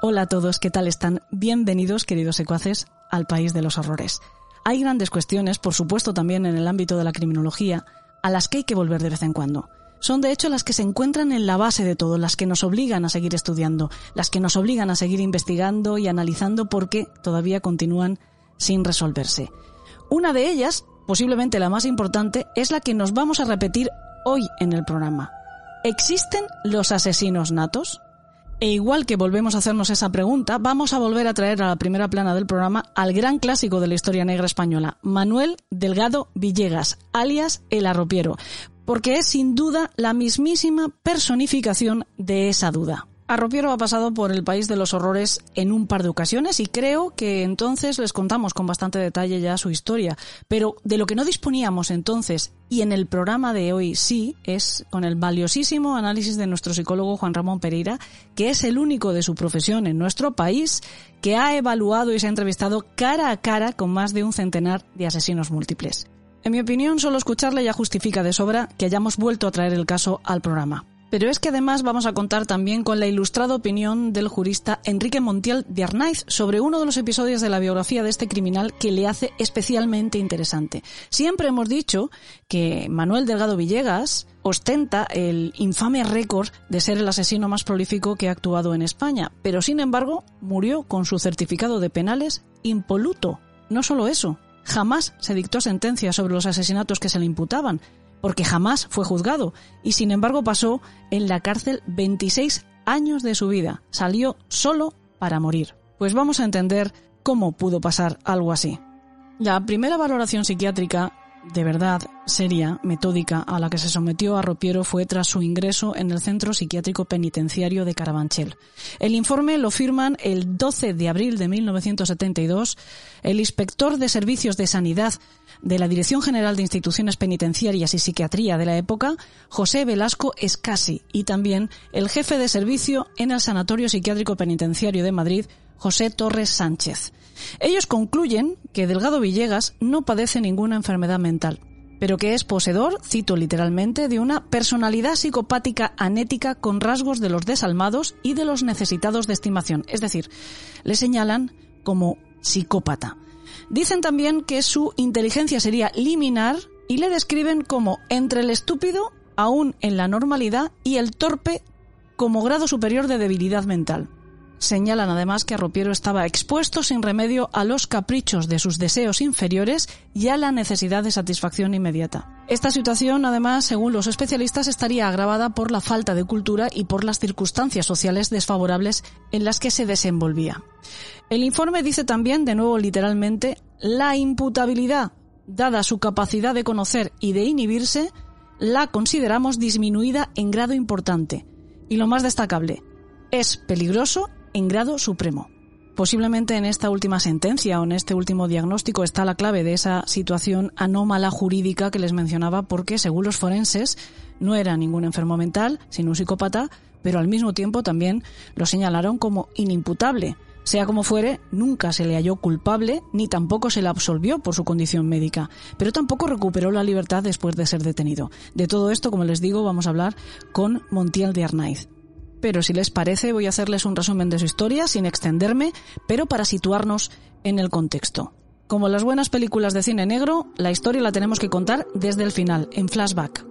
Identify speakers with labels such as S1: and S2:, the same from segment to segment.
S1: Hola a todos, ¿qué tal están? Bienvenidos, queridos secuaces, al país de los horrores. Hay grandes cuestiones, por supuesto también en el ámbito de la criminología, a las que hay que volver de vez en cuando. Son de hecho las que se encuentran en la base de todo, las que nos obligan a seguir estudiando, las que nos obligan a seguir investigando y analizando porque todavía continúan sin resolverse. Una de ellas, posiblemente la más importante, es la que nos vamos a repetir hoy en el programa. ¿Existen los asesinos natos? E igual que volvemos a hacernos esa pregunta, vamos a volver a traer a la primera plana del programa al gran clásico de la historia negra española, Manuel Delgado Villegas, alias El Arropiero, porque es sin duda la mismísima personificación de esa duda. Arropiero ha pasado por el país de los horrores en un par de ocasiones y creo que entonces les contamos con bastante detalle ya su historia. Pero de lo que no disponíamos entonces y en el programa de hoy sí es con el valiosísimo análisis de nuestro psicólogo Juan Ramón Pereira, que es el único de su profesión en nuestro país que ha evaluado y se ha entrevistado cara a cara con más de un centenar de asesinos múltiples. En mi opinión, solo escucharle ya justifica de sobra que hayamos vuelto a traer el caso al programa. Pero es que además vamos a contar también con la ilustrada opinión del jurista Enrique Montiel de Arnaiz sobre uno de los episodios de la biografía de este criminal que le hace especialmente interesante. Siempre hemos dicho que Manuel Delgado Villegas ostenta el infame récord de ser el asesino más prolífico que ha actuado en España, pero sin embargo murió con su certificado de penales impoluto. No solo eso, jamás se dictó sentencia sobre los asesinatos que se le imputaban, porque jamás fue juzgado y sin embargo pasó en la cárcel 26 años de su vida. Salió solo para morir. Pues vamos a entender cómo pudo pasar algo así. La primera valoración psiquiátrica de verdad seria, metódica, a la que se sometió a Ropiero fue tras su ingreso en el Centro Psiquiátrico Penitenciario de Carabanchel. El informe lo firman el 12 de abril de 1972 el inspector de Servicios de Sanidad de la Dirección General de Instituciones Penitenciarias y Psiquiatría de la época, José Velasco Escasi, y también el jefe de servicio en el Sanatorio Psiquiátrico Penitenciario de Madrid, José Torres Sánchez. Ellos concluyen que Delgado Villegas no padece ninguna enfermedad mental, pero que es poseedor, cito literalmente, de una personalidad psicopática anética con rasgos de los desalmados y de los necesitados de estimación. Es decir, le señalan como psicópata. Dicen también que su inteligencia sería liminar y le describen como entre el estúpido, aún en la normalidad, y el torpe como grado superior de debilidad mental. Señalan además que Arropiero estaba expuesto sin remedio a los caprichos de sus deseos inferiores y a la necesidad de satisfacción inmediata. Esta situación, además, según los especialistas, estaría agravada por la falta de cultura y por las circunstancias sociales desfavorables en las que se desenvolvía. El informe dice también, de nuevo literalmente, la imputabilidad, dada su capacidad de conocer y de inhibirse, la consideramos disminuida en grado importante. Y lo más destacable, es peligroso en grado supremo. Posiblemente en esta última sentencia o en este último diagnóstico está la clave de esa situación anómala jurídica que les mencionaba porque, según los forenses, no era ningún enfermo mental, sino un psicópata, pero al mismo tiempo también lo señalaron como inimputable. Sea como fuere, nunca se le halló culpable ni tampoco se le absolvió por su condición médica, pero tampoco recuperó la libertad después de ser detenido. De todo esto, como les digo, vamos a hablar con Montiel de Arnaiz pero si les parece voy a hacerles un resumen de su historia sin extenderme, pero para situarnos en el contexto. Como las buenas películas de cine negro, la historia la tenemos que contar desde el final, en flashback.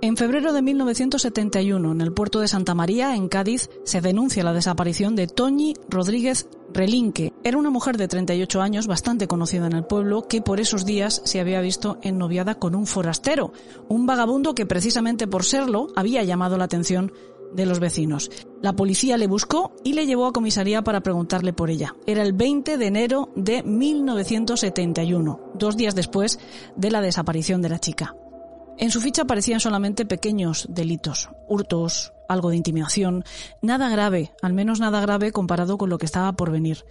S1: En febrero de 1971, en el puerto de Santa María, en Cádiz, se denuncia la desaparición de Toñi Rodríguez Relinque. Era una mujer de 38 años, bastante conocida en el pueblo, que por esos días se había visto ennoviada con un forastero, un vagabundo que precisamente por serlo había llamado la atención de los vecinos. La policía le buscó y le llevó a comisaría para preguntarle por ella. Era el 20 de enero de 1971, dos días después de la desaparición de la chica. En su ficha aparecían solamente pequeños delitos, hurtos, algo de intimidación, nada grave, al menos nada grave comparado con lo que estaba por venir.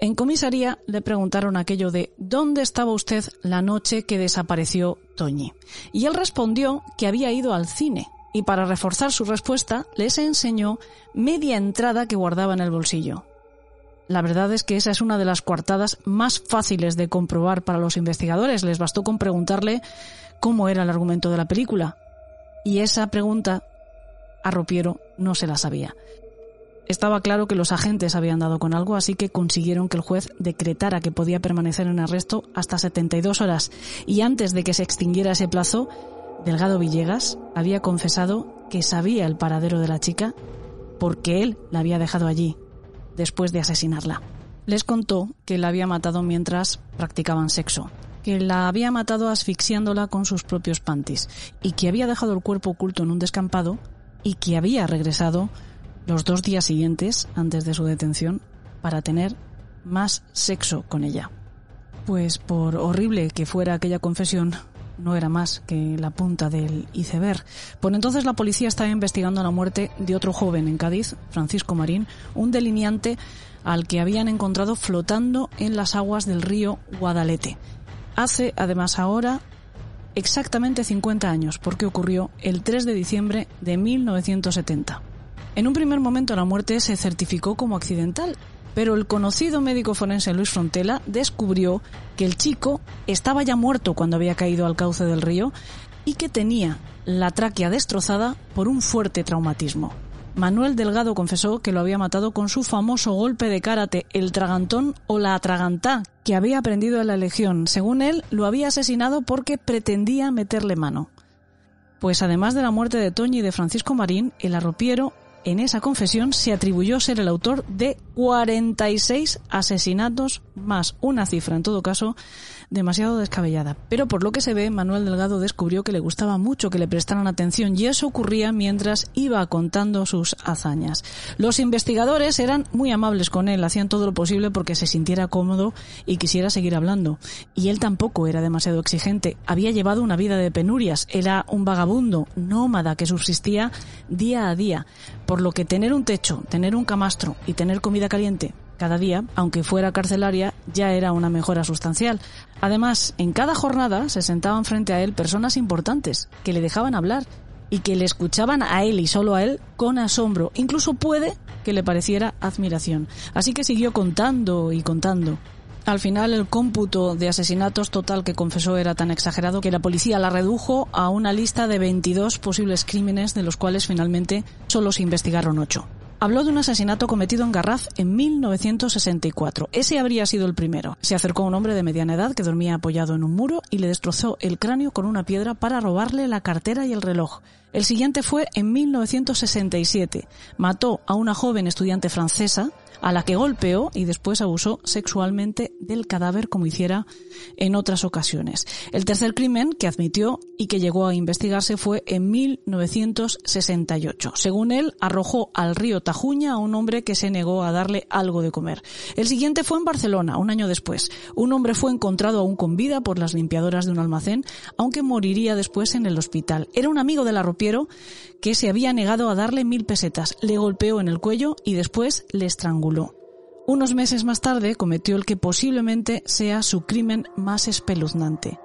S1: En comisaría le preguntaron aquello de ¿dónde estaba usted la noche que desapareció Toñi? Y él respondió que había ido al cine, y para reforzar su respuesta les enseñó media entrada que guardaba en el bolsillo. La verdad es que esa es una de las coartadas más fáciles de comprobar para los investigadores. Les bastó con preguntarle cómo era el argumento de la película. Y esa pregunta a Ropiero no se la sabía. Estaba claro que los agentes habían dado con algo, así que consiguieron que el juez decretara que podía permanecer en arresto hasta 72 horas. Y antes de que se extinguiera ese plazo, Delgado Villegas había confesado que sabía el paradero de la chica porque él la había dejado allí después de asesinarla. Les contó que la había matado mientras practicaban sexo, que la había matado asfixiándola con sus propios panties y que había dejado el cuerpo oculto en un descampado y que había regresado los dos días siguientes antes de su detención para tener más sexo con ella. Pues por horrible que fuera aquella confesión, no era más que la punta del iceberg. Por entonces la policía estaba investigando la muerte de otro joven en Cádiz, Francisco Marín, un delineante al que habían encontrado flotando en las aguas del río Guadalete. Hace, además, ahora exactamente 50 años, porque ocurrió el 3 de diciembre de 1970. En un primer momento la muerte se certificó como accidental, pero el conocido médico forense Luis Frontela descubrió que el chico estaba ya muerto cuando había caído al cauce del río y que tenía la tráquea destrozada por un fuerte traumatismo. Manuel Delgado confesó que lo había matado con su famoso golpe de karate, el tragantón o la atragantá, que había aprendido en la Legión. Según él, lo había asesinado porque pretendía meterle mano. Pues además de la muerte de Toñi y de Francisco Marín, el arropiero en esa confesión se atribuyó ser el autor de 46 asesinatos más, una cifra en todo caso demasiado descabellada. Pero por lo que se ve, Manuel Delgado descubrió que le gustaba mucho que le prestaran atención y eso ocurría mientras iba contando sus hazañas. Los investigadores eran muy amables con él, hacían todo lo posible porque se sintiera cómodo y quisiera seguir hablando. Y él tampoco era demasiado exigente. Había llevado una vida de penurias, era un vagabundo, nómada que subsistía día a día. Por lo que tener un techo, tener un camastro y tener comida caliente cada día, aunque fuera carcelaria, ya era una mejora sustancial. Además, en cada jornada se sentaban frente a él personas importantes que le dejaban hablar y que le escuchaban a él y solo a él con asombro. Incluso puede que le pareciera admiración. Así que siguió contando y contando. Al final el cómputo de asesinatos total que confesó era tan exagerado que la policía la redujo a una lista de 22 posibles crímenes de los cuales finalmente solo se investigaron 8 habló de un asesinato cometido en Garraf en 1964. Ese habría sido el primero. Se acercó a un hombre de mediana edad que dormía apoyado en un muro y le destrozó el cráneo con una piedra para robarle la cartera y el reloj. El siguiente fue en 1967. Mató a una joven estudiante francesa a la que golpeó y después abusó sexualmente del cadáver como hiciera en otras ocasiones. El tercer crimen que admitió y que llegó a investigarse fue en 1968. Según él, arrojó al río Tajuña a un hombre que se negó a darle algo de comer. El siguiente fue en Barcelona, un año después. Un hombre fue encontrado aún con vida por las limpiadoras de un almacén, aunque moriría después en el hospital. Era un amigo del arropiero que se había negado a darle mil pesetas. Le golpeó en el cuello y después le estranguló. Unos meses más tarde cometió el que posiblemente sea su crimen más espeluznante.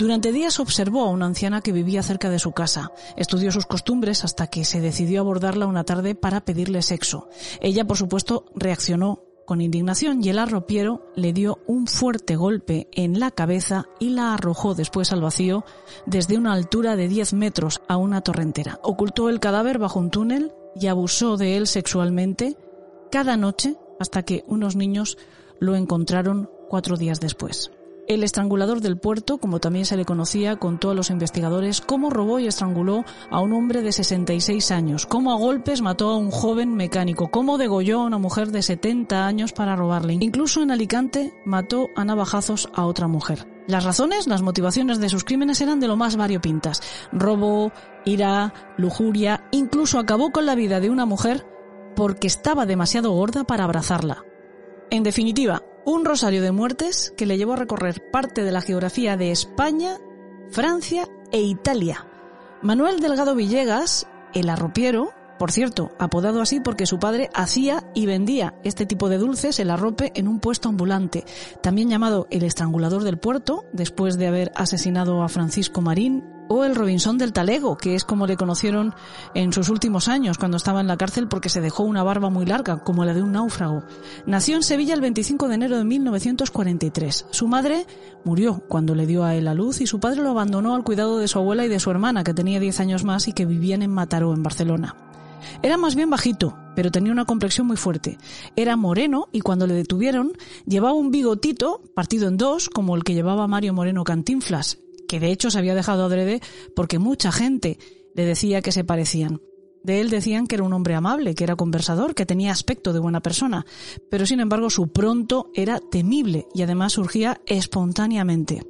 S1: Durante días observó a una anciana que vivía cerca de su casa. Estudió sus costumbres hasta que se decidió abordarla una tarde para pedirle sexo. Ella, por supuesto, reaccionó con indignación y el arropiero le dio un fuerte golpe en la cabeza y la arrojó después al vacío desde una altura de 10 metros a una torrentera. Ocultó el cadáver bajo un túnel y abusó de él sexualmente cada noche hasta que unos niños lo encontraron cuatro días después. El estrangulador del puerto, como también se le conocía, contó a los investigadores cómo robó y estranguló a un hombre de 66 años, cómo a golpes mató a un joven mecánico, cómo degolló a una mujer de 70 años para robarle. Incluso en Alicante mató a navajazos a otra mujer. Las razones, las motivaciones de sus crímenes eran de lo más variopintas. Robo, ira, lujuria, incluso acabó con la vida de una mujer porque estaba demasiado gorda para abrazarla. En definitiva, un rosario de muertes que le llevó a recorrer parte de la geografía de España, Francia e Italia. Manuel Delgado Villegas, el arropiero, por cierto, apodado así porque su padre hacía y vendía este tipo de dulces, el arrope, en un puesto ambulante, también llamado el estrangulador del puerto, después de haber asesinado a Francisco Marín, o el Robinson del Talego, que es como le conocieron en sus últimos años, cuando estaba en la cárcel porque se dejó una barba muy larga, como la de un náufrago. Nació en Sevilla el 25 de enero de 1943. Su madre murió cuando le dio a él la luz y su padre lo abandonó al cuidado de su abuela y de su hermana, que tenía 10 años más y que vivían en Mataró, en Barcelona. Era más bien bajito, pero tenía una complexión muy fuerte. Era moreno y cuando le detuvieron llevaba un bigotito partido en dos, como el que llevaba Mario Moreno Cantinflas, que de hecho se había dejado adrede porque mucha gente le decía que se parecían. De él decían que era un hombre amable, que era conversador, que tenía aspecto de buena persona, pero sin embargo su pronto era temible y además surgía espontáneamente.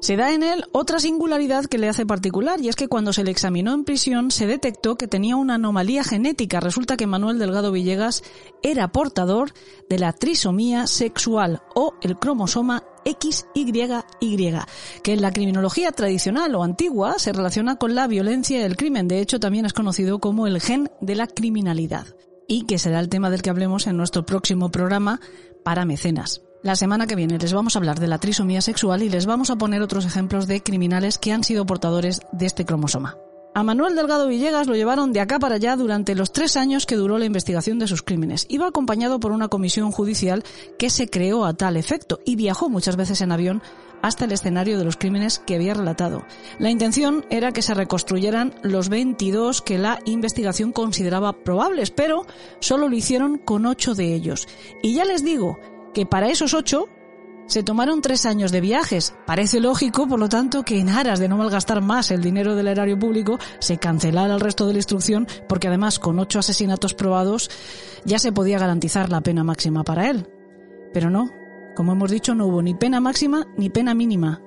S1: Se da en él otra singularidad que le hace particular, y es que cuando se le examinó en prisión se detectó que tenía una anomalía genética. Resulta que Manuel Delgado Villegas era portador de la trisomía sexual o el cromosoma XYY, que en la criminología tradicional o antigua se relaciona con la violencia y el crimen. De hecho, también es conocido como el gen de la criminalidad. Y que será el tema del que hablemos en nuestro próximo programa para mecenas. La semana que viene les vamos a hablar de la trisomía sexual y les vamos a poner otros ejemplos de criminales que han sido portadores de este cromosoma. A Manuel Delgado Villegas lo llevaron de acá para allá durante los tres años que duró la investigación de sus crímenes. Iba acompañado por una comisión judicial que se creó a tal efecto y viajó muchas veces en avión hasta el escenario de los crímenes que había relatado. La intención era que se reconstruyeran los 22 que la investigación consideraba probables, pero solo lo hicieron con ocho de ellos. Y ya les digo, que para esos ocho se tomaron tres años de viajes. Parece lógico, por lo tanto, que en aras de no malgastar más el dinero del erario público, se cancelara el resto de la instrucción, porque además con ocho asesinatos probados ya se podía garantizar la pena máxima para él. Pero no, como hemos dicho, no hubo ni pena máxima ni pena mínima.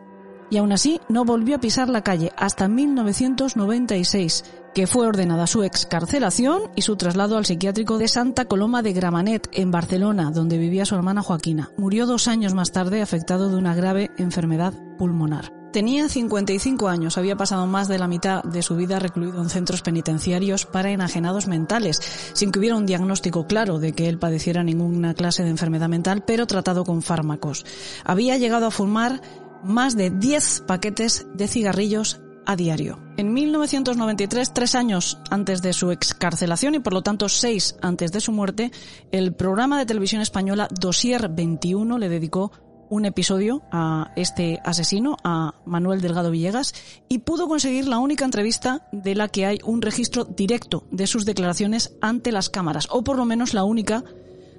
S1: Y aún así no volvió a pisar la calle hasta 1996, que fue ordenada su excarcelación y su traslado al psiquiátrico de Santa Coloma de Gramanet, en Barcelona, donde vivía su hermana Joaquina. Murió dos años más tarde afectado de una grave enfermedad pulmonar. Tenía 55 años, había pasado más de la mitad de su vida recluido en centros penitenciarios para enajenados mentales, sin que hubiera un diagnóstico claro de que él padeciera ninguna clase de enfermedad mental, pero tratado con fármacos. Había llegado a fumar más de 10 paquetes de cigarrillos a diario. En 1993, tres años antes de su excarcelación y por lo tanto seis antes de su muerte, el programa de televisión española Dossier 21 le dedicó un episodio a este asesino, a Manuel Delgado Villegas, y pudo conseguir la única entrevista de la que hay un registro directo de sus declaraciones ante las cámaras, o por lo menos la única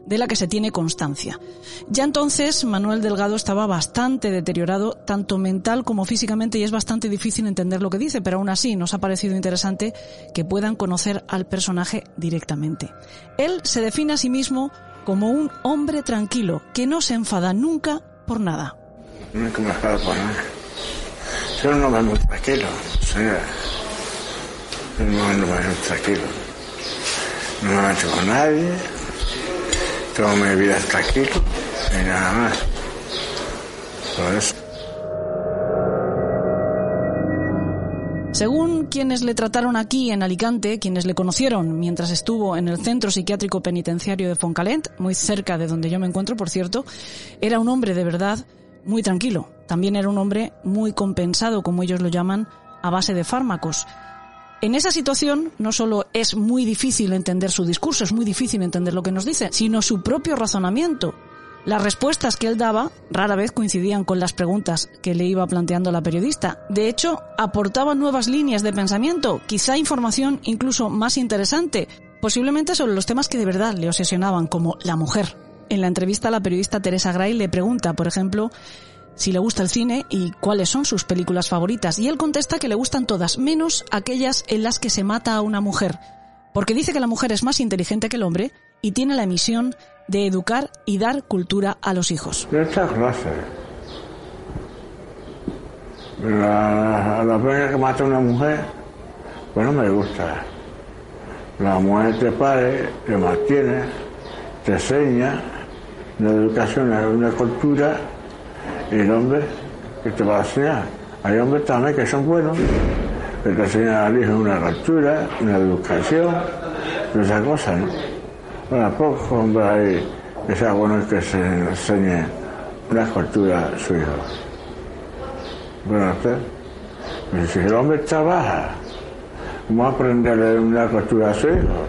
S1: de la que se tiene constancia. Ya entonces Manuel Delgado estaba bastante deteriorado, tanto mental como físicamente, y es bastante difícil entender lo que dice, pero aún así nos ha parecido interesante que puedan conocer al personaje directamente. Él se define a sí mismo como un hombre tranquilo, que no se enfada nunca por nada.
S2: Nunca me enfado por nada. Soy un hombre muy tranquilo, soy un hombre muy tranquilo. No me meto con nadie, Toda mi vida tranquilo y nada más. Por eso.
S1: Según quienes le trataron aquí en Alicante, quienes le conocieron mientras estuvo en el Centro Psiquiátrico Penitenciario de Foncalent, muy cerca de donde yo me encuentro, por cierto, era un hombre de verdad muy tranquilo. También era un hombre muy compensado, como ellos lo llaman, a base de fármacos. En esa situación no solo es muy difícil entender su discurso, es muy difícil entender lo que nos dice, sino su propio razonamiento. Las respuestas que él daba rara vez coincidían con las preguntas que le iba planteando la periodista. De hecho, aportaba nuevas líneas de pensamiento, quizá información incluso más interesante, posiblemente sobre los temas que de verdad le obsesionaban, como la mujer. En la entrevista la periodista Teresa Gray le pregunta, por ejemplo, si le gusta el cine y cuáles son sus películas favoritas. Y él contesta que le gustan todas, menos aquellas en las que se mata a una mujer, porque dice que la mujer es más inteligente que el hombre y tiene la misión de educar y dar cultura a los hijos.
S2: Esta clase. La, la que mata a una mujer, pues no me gusta. La mujer te pare, te mantiene, te enseña, una educación, una cultura el hombre que te va a enseñar. Hay hombres también que son buenos, que te enseñan al hijo una cultura, una educación, esas cosas, ¿no? Bueno, pocos hombres hay que sea bueno que se enseñe una cultura a su hijo. Bueno, usted, pues si el hombre trabaja, ¿cómo aprenderle una cultura a su hijo?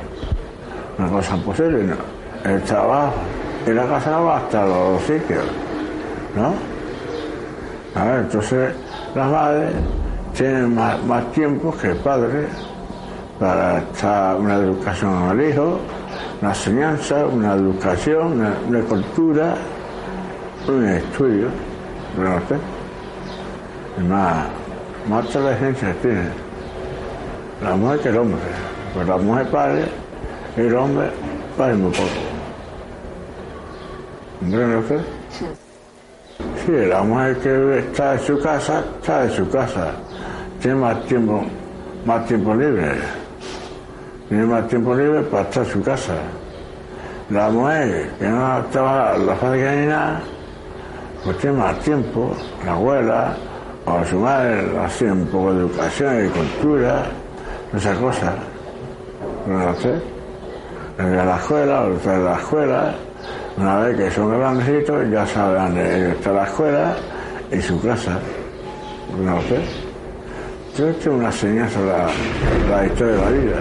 S2: Una cosa imposible, ¿no? El trabajo y la casa va hasta los sitios, ¿no? Entonces las madres tienen más, tiempo que el padre para estar una educación al hijo, una enseñanza, una educación, una, cultura, un estudio, ¿no sé? Y más, más inteligencia tiene la mujer que el hombre. Pues la mujer padre y el hombre padre muy poco. ¿No sé? Sí, la mujer que está en su casa, está en su casa. Tiene más tiempo, más tiempo libre. Tiene más tiempo libre para estar en su casa. La mujer que no trabaja en la fábrica ni nada, pues tiene más tiempo. La abuela o su madre hace un poco de educación y cultura, esa cosa. No sé. a la escuela, o de la escuela, una vez que son grandecitos, ya saben dónde está la escuela y su casa. No sé. Yo he una señal sobre la, historia de la vida.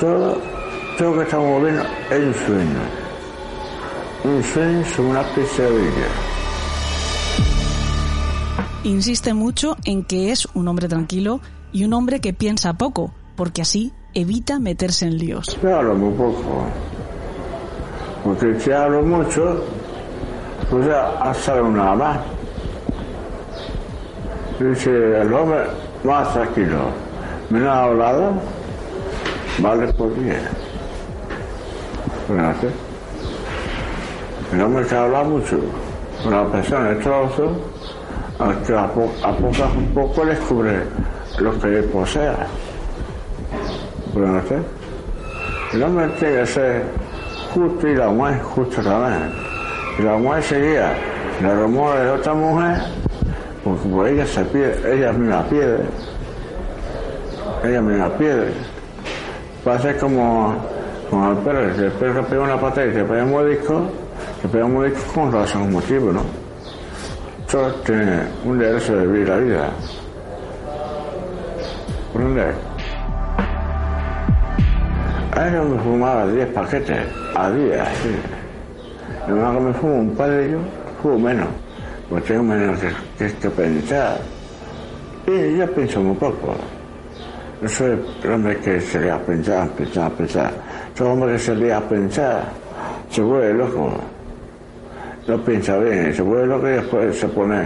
S2: Todo, todo lo que estamos viendo es un sueño. Un sueño sobre una pesadilla.
S1: Insiste mucho en que es un hombre tranquilo y un hombre que piensa poco, porque así evita meterse en líos.
S2: Hablo muy poco porque si hablo mucho, pues ya sabe nada más. Dice el hombre más tranquilo, menos hablado, vale por bien. Bueno, el hombre que habla mucho la persona de trozo, que a, poco a un poco descubre lo que posea. Bueno, el hombre tiene que ser justo y la mujer justo también. Y la mujer seguía la rumor de otra mujer, porque por ella se pierde, ella misma pierde. Ella misma pierde. Pasa como, como el perro, si el perro pega una pata y se pega un modisco, se pega un modisco con razón, motivo, ¿no? Todo tiene un derecho de vivir la vida. A eso me fumaba 10 paquetes a día, sí. Además que me fumo un par de ellos, fumo menos, porque tengo menos que, que, pensar. Y yo pienso muy poco. No soy el hombre que se le a pensar, pensar, pensar. Soy el hombre que se le a pensar, se vuelve loco. No piensa bien, se vuelve loco y después se pone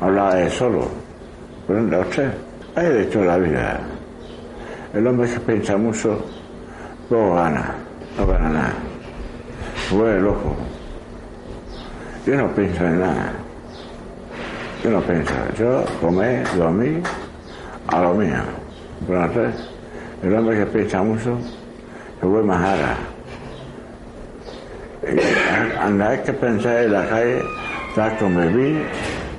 S2: a hablar de solo. Pero usted, hay de hecho la vida. El hombre que piensa mucho no gana, no gana nada. Fue loco. Yo no pienso en nada. Yo no pienso. Yo comé, dormí, a lo mío. Entonces, el hombre que piensa mucho se vuelve más ara. Andar que pensar en la calle, está convivir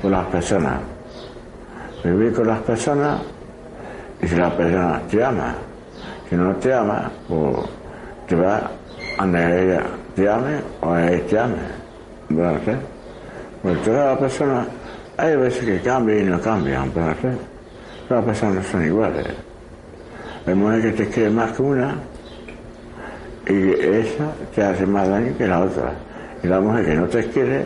S2: con las personas. Vivir con las personas y si la persona te ama si no te ama, pues te va a ella te ame o él te ame. ¿Verdad? Pues todas las personas, hay veces que cambian y no cambian, ¿verdad? Todas las personas son iguales. Hay mujeres que te quieren más que una y esa te hace más daño que la otra. Y la mujer que no te quiere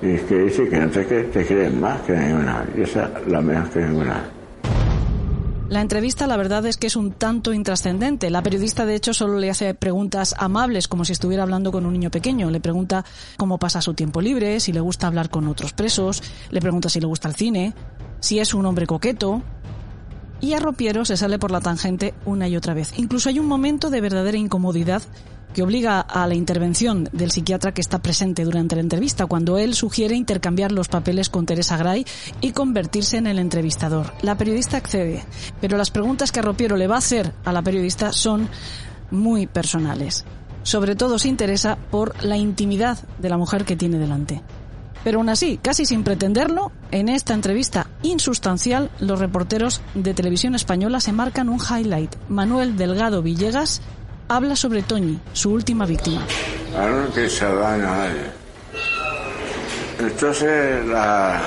S2: y que dice que no te quiere, te quiere más que ninguna. Y esa es la mejor que ninguna.
S1: La entrevista, la verdad es que es un tanto intrascendente. La periodista, de hecho, solo le hace preguntas amables, como si estuviera hablando con un niño pequeño. Le pregunta cómo pasa su tiempo libre, si le gusta hablar con otros presos, le pregunta si le gusta el cine, si es un hombre coqueto. Y a Ropiero se sale por la tangente una y otra vez. Incluso hay un momento de verdadera incomodidad que obliga a la intervención del psiquiatra que está presente durante la entrevista, cuando él sugiere intercambiar los papeles con Teresa Gray y convertirse en el entrevistador. La periodista accede, pero las preguntas que Ropiero le va a hacer a la periodista son muy personales. Sobre todo se interesa por la intimidad de la mujer que tiene delante. Pero aún así, casi sin pretenderlo, en esta entrevista insustancial, los reporteros de televisión española se marcan un highlight. Manuel Delgado Villegas habla sobre Toñi, su última víctima.
S2: Claro que se daño a nadie. Entonces, la,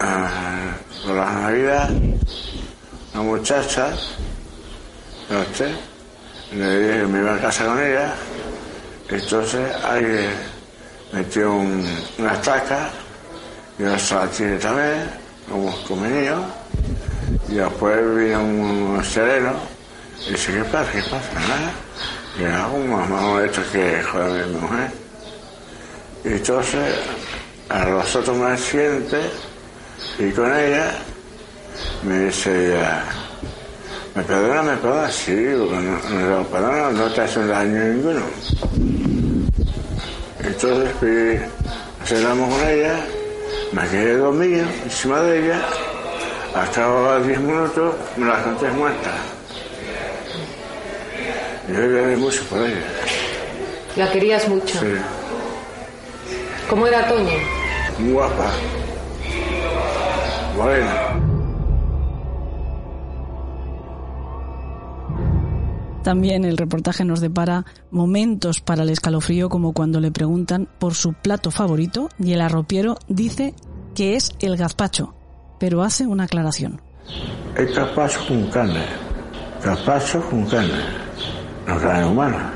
S2: ah, con la Navidad, la muchacha. Le dije que me iba a casa con ella, entonces alguien metió un, una estaca, yo la tiene también, como con mi niño, Y después vino un sereno y dice, ¿qué pasa? ¿Qué pasa? Nada. Y hago un mamá hecho que joder mi mujer. Y entonces a los otros me siente y con ella me dice ella, ¿me perdona, me perdona? Sí, porque no, no, perdona, no te hace daño ninguno. Entonces fui, cenamos con ella, me quedé dormido encima de ella, hasta 10 minutos me la encontré muerta. Yo lloré mucho por ella.
S3: ¿La querías mucho?
S2: Sí,
S3: ¿Cómo era Toño?
S2: guapa. Morena.
S1: También el reportaje nos depara momentos para el escalofrío como cuando le preguntan por su plato favorito y el arropiero dice que es el gazpacho, pero hace una aclaración.
S2: Es capacho con carne. Capacho con carne. No carne humana.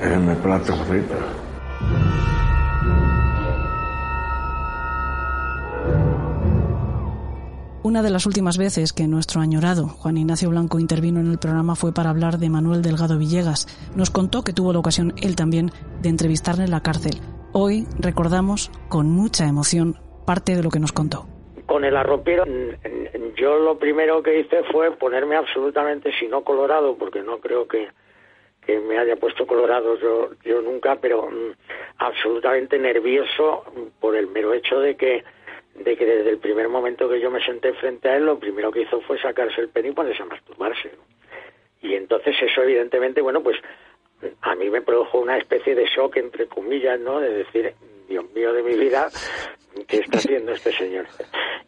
S2: Es mi plato favorito.
S1: Una de las últimas veces que nuestro añorado Juan Ignacio Blanco intervino en el programa fue para hablar de Manuel Delgado Villegas. Nos contó que tuvo la ocasión él también de entrevistarle en la cárcel. Hoy recordamos con mucha emoción parte de lo que nos contó.
S4: con el arropero yo lo primero que hice fue ponerme absolutamente si no colorado porque no creo que que me haya puesto colorado yo yo nunca pero mm, absolutamente nervioso por el mero hecho de que de que desde el primer momento que yo me senté frente a él lo primero que hizo fue sacarse el pene y ponerse a masturbarse y entonces eso evidentemente bueno pues a mí me produjo una especie de shock entre comillas no de decir Dios mío de mi vida ¿qué está haciendo este señor?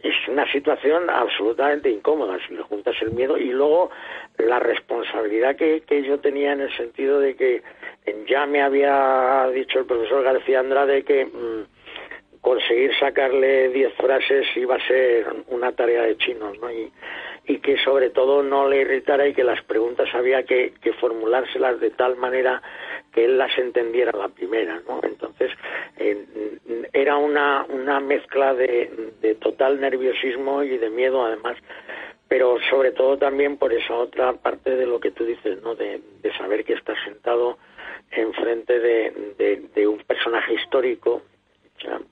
S4: Es una situación absolutamente incómoda si le juntas el miedo y luego la responsabilidad que, que yo tenía en el sentido de que ya me había dicho el profesor García Andrade que mm, conseguir sacarle 10 frases iba a ser una tarea de chinos, ¿no? Y, y que sobre todo no le irritara y que las preguntas había que, que formulárselas de tal manera que él las entendiera la primera, ¿no? Entonces era una, una mezcla de, de total nerviosismo y de miedo además, pero sobre todo también por esa otra parte de lo que tú dices, ¿no? De, de saber que estás sentado enfrente de, de, de un personaje histórico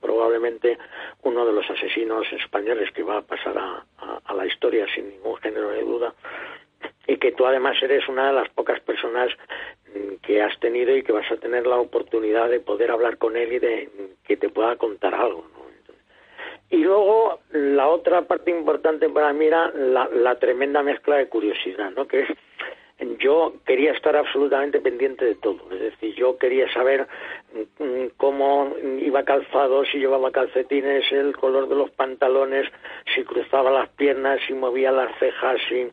S4: probablemente uno de los asesinos españoles que va a pasar a, la historia sin ningún género de duda y que tú además eres una de las pocas personas mm, que has tenido y que vas a tener la oportunidad de poder hablar con él y de que te pueda contar algo. Y luego la otra parte importante para mí era la, la tremenda mezcla de curiosidad, ¿no? que es yo quería estar absolutamente pendiente de todo, es decir, yo quería saber mm, cómo iba calzado, si llevaba calcetines, el color de los pantalones, si cruzaba las piernas, si movía las cejas, si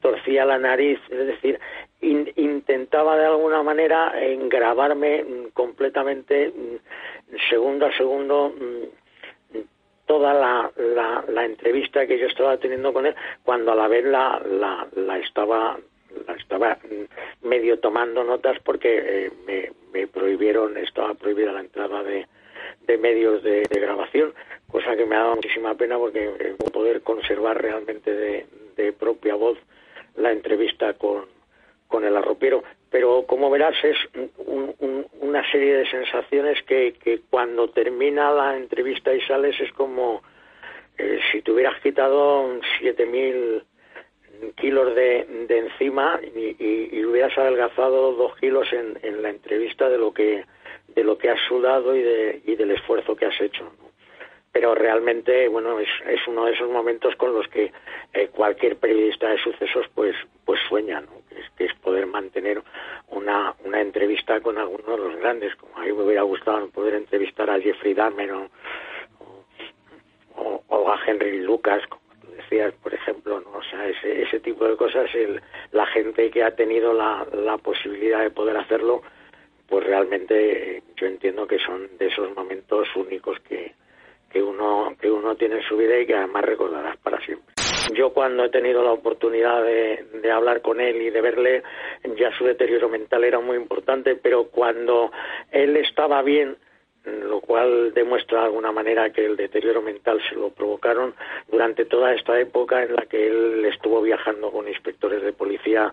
S4: torcía la nariz, es decir, in, intentaba de alguna manera grabarme mm, completamente mm, segundo a segundo toda la, la, la, entrevista que yo estaba teniendo con él, cuando a la vez la, la, la estaba estaba medio tomando notas porque eh, me, me, prohibieron, estaba prohibida la entrada de, medios de, grabación, cosa que me ha dado muchísima pena porque eh, poder conservar realmente de, propia voz la entrevista con, con el arropiero. Pero como verás es un, un, una serie de sensaciones que, que cuando termina la entrevista y sales es como eh, si te hubieras quitado siete mil kilos de, de encima y, y, y, hubieras adelgazado dos kilos en, en, la entrevista de lo que de lo que has sudado y, de, y del esfuerzo que has hecho pero realmente bueno es, es uno de esos momentos con los que eh, cualquier periodista de sucesos pues pues sueña que, es, poder mantener una una entrevista con alguno de los grandes como a mí me hubiera gustado poder entrevistar a Jeffrey Dahmer o, o a Henry Lucas decías, por ejemplo, ¿no? o sea, ese, ese tipo de cosas, el, la gente que ha tenido la, la posibilidad de poder hacerlo, pues realmente yo entiendo que son de esos momentos únicos que, que uno que uno tiene en su vida y que además recordarás para siempre. Yo cuando he tenido la oportunidad de, de, hablar con él y de verle, ya su deterioro mental era muy importante, pero cuando él estaba bien, lo cual demuestra de alguna manera que el deterioro mental se lo provocaron durante toda esta época en la que él estuvo viajando con inspectores de policía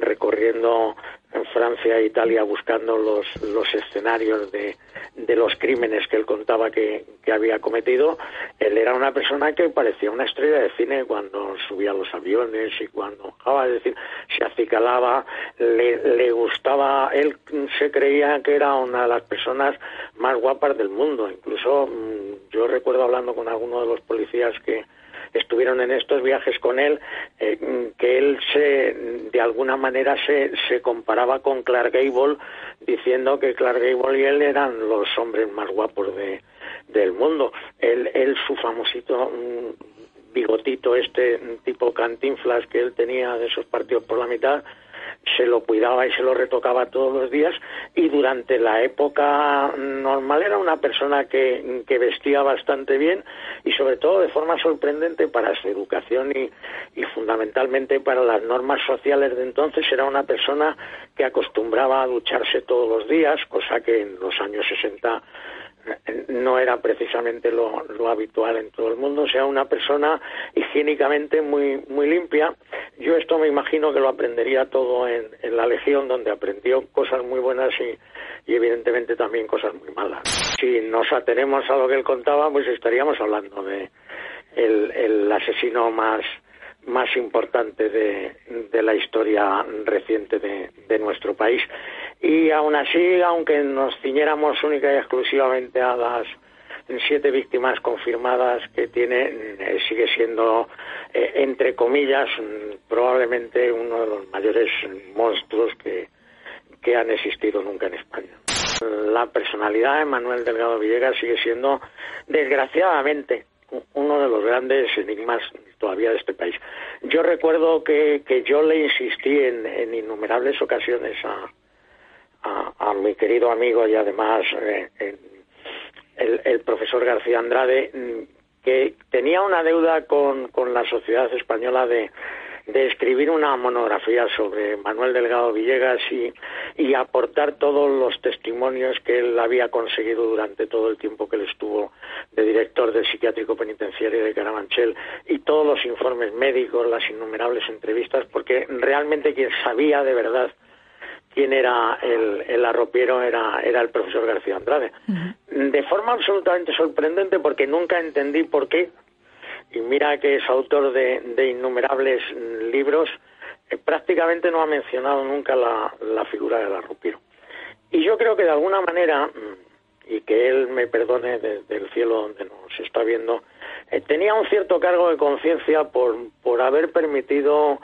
S4: recorriendo en Francia e Italia buscando los, los escenarios de, de los crímenes que él contaba que, que, había cometido, él era una persona que parecía una estrella de cine cuando subía los aviones y cuando es decir, se acicalaba, le, le gustaba, él se creía que era una de las personas más guapas del mundo, incluso mm, yo recuerdo hablando con alguno de los policías que, estuvieron en estos viajes con él, eh, que él se, de alguna manera se, se comparaba con Clark Gable, diciendo que Clark Gable y él eran los hombres más guapos de, del mundo. Él, él su famosito mm, bigotito, este tipo cantinflas que él tenía de esos partidos por la mitad, se lo cuidaba y se lo retocaba todos los días y durante la época normal era una persona que, que vestía bastante bien y sobre todo de forma sorprendente para su educación y, y fundamentalmente para las normas sociales de entonces era una persona que acostumbraba a ducharse todos los días, cosa que en los años 60 no era precisamente lo, habitual en todo el mundo, o sea, una persona higiénicamente muy, muy limpia. Yo esto me imagino que lo aprendería todo en, la Legión, donde aprendió cosas muy buenas y, evidentemente también cosas muy malas. Si nos atenemos a lo que él contaba, pues estaríamos hablando de el asesino más más importante de, la historia reciente de, de, nuestro país. Y aún así, aunque nos ciñéramos única y exclusivamente a las siete víctimas confirmadas que tiene, eh, sigue siendo, eh, entre comillas, probablemente uno de los mayores monstruos que, que han existido nunca en España. La personalidad de Manuel Delgado Villegas sigue siendo, desgraciadamente, uno de los grandes enigmas todavía de este país. Yo recuerdo que, que yo le insistí en, innumerables ocasiones a, a, mi querido amigo y además eh, el, el, profesor García Andrade, mm, que tenía una deuda con, con la sociedad española de, de escribir una monografía sobre Manuel Delgado Villegas y, y aportar todos los testimonios que él había conseguido durante todo el tiempo que él estuvo de director del psiquiátrico penitenciario de Carabanchel y todos los informes médicos, las innumerables entrevistas, porque realmente quien sabía de verdad quién era el, el arropiero era, era el profesor García Andrade. De forma absolutamente sorprendente porque nunca entendí por qué y mira que es autor de, innumerables libros, eh, prácticamente no ha mencionado nunca la, figura del arrupiro. Y yo creo que de alguna manera, mm, y que él me perdone desde el cielo donde nos está viendo, eh, tenía un cierto cargo de conciencia por, por haber permitido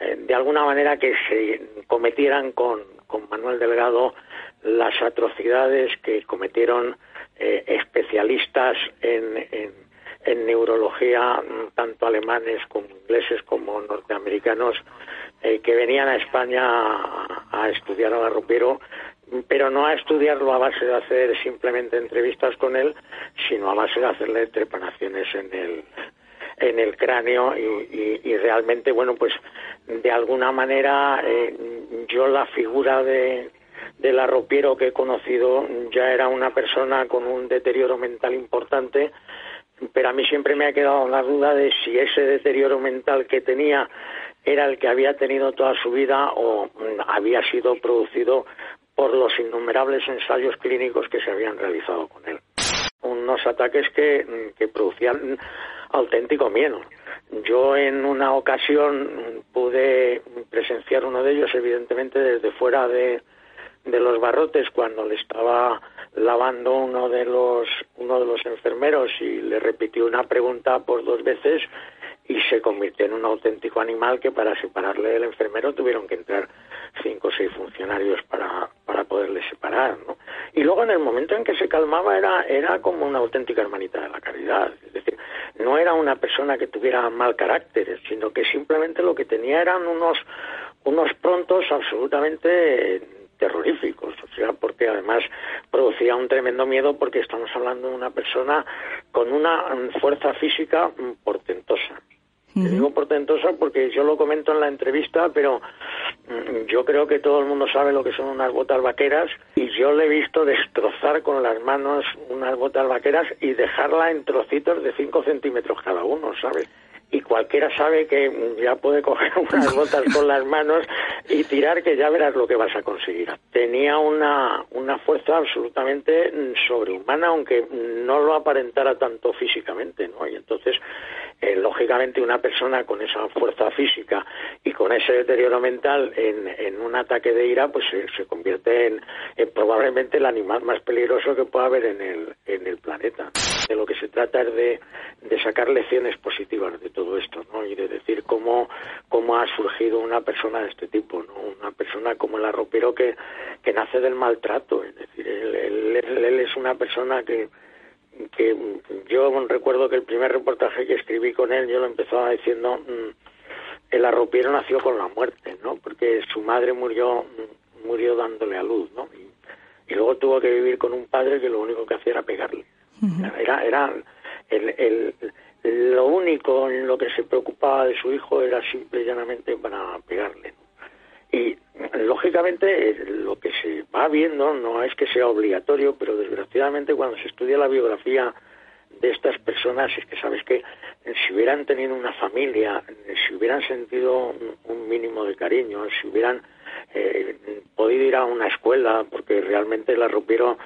S4: eh, de alguna manera que se cometieran con, Manuel Delgado las atrocidades que cometieron especialistas en en neurología, mm, tanto alemanes como ingleses como norteamericanos, eh, que venían a España a, estudiar a Garropero, pero no a estudiarlo a base de hacer simplemente entrevistas con él, sino a base de hacerle trepanaciones en el en el cráneo y, realmente bueno pues de alguna manera eh, yo la figura de del arropiero que he conocido ya era una persona con un deterioro mental importante pero a mí siempre me ha quedado la duda de si ese deterioro mental que tenía era el que había tenido toda su vida o mm, había sido producido por los innumerables ensayos clínicos que se habían realizado con él. Unos ataques que, mm, que producían auténtico miedo. Yo en una ocasión pude presenciar uno de ellos, evidentemente desde fuera de, de los barrotes, cuando le estaba lavando uno de los uno de los enfermeros y le repitió una pregunta por dos veces y se convirtió en un auténtico animal que para separarle del enfermero tuvieron que entrar cinco o seis funcionarios para, poderle separar, ¿no? Y luego en el momento en que se calmaba era, era como una auténtica hermanita de la caridad, es decir, no era una persona que tuviera mal carácter, sino que simplemente lo que tenía eran unos, unos prontos absolutamente terroríficos, o sea, porque además producía un tremendo miedo porque estamos hablando de una persona con una fuerza física portentosa. Digo portentosa porque yo lo comento en la entrevista, pero mm, yo creo que todo el mundo sabe lo que son unas botas vaqueras y yo le he visto destrozar con las manos unas botas vaqueras y dejarla en trocitos de 5 centímetros cada uno, ¿sabes? y cualquiera sabe que ya puede coger unas botas con las manos y tirar que ya verás lo que vas a conseguir. Tenía una, una fuerza absolutamente sobrehumana, aunque no lo aparentara tanto físicamente, ¿no? Y entonces, eh, lógicamente, una persona con esa fuerza física y con ese deterioro mental en, en un ataque de ira, pues se, convierte en, en, probablemente el animal más peligroso que pueda haber en el, en el planeta. De lo que se trata es de, sacar lecciones positivas de todo esto, ¿no? Y de decir cómo, ha surgido una persona de este tipo, ¿no? Una persona como el arropero que, que nace del maltrato, es decir, él, él, es una persona que, que yo recuerdo que el primer reportaje que escribí con él, yo lo empezaba diciendo, mm, el arropero nació con la muerte, ¿no? Porque su madre murió, murió dándole a luz, ¿no? Y, luego tuvo que vivir con un padre que lo único que hacía era pegarle. Era, era el, el, lo único en lo que se preocupaba de su hijo era simple y llanamente para pegarle. Y lógicamente lo que se va viendo no es que sea obligatorio, pero desgraciadamente cuando se estudia la biografía de estas personas es que sabes que si hubieran tenido una familia, si hubieran sentido un, mínimo de cariño, si hubieran eh, podido ir a una escuela, porque realmente el arropero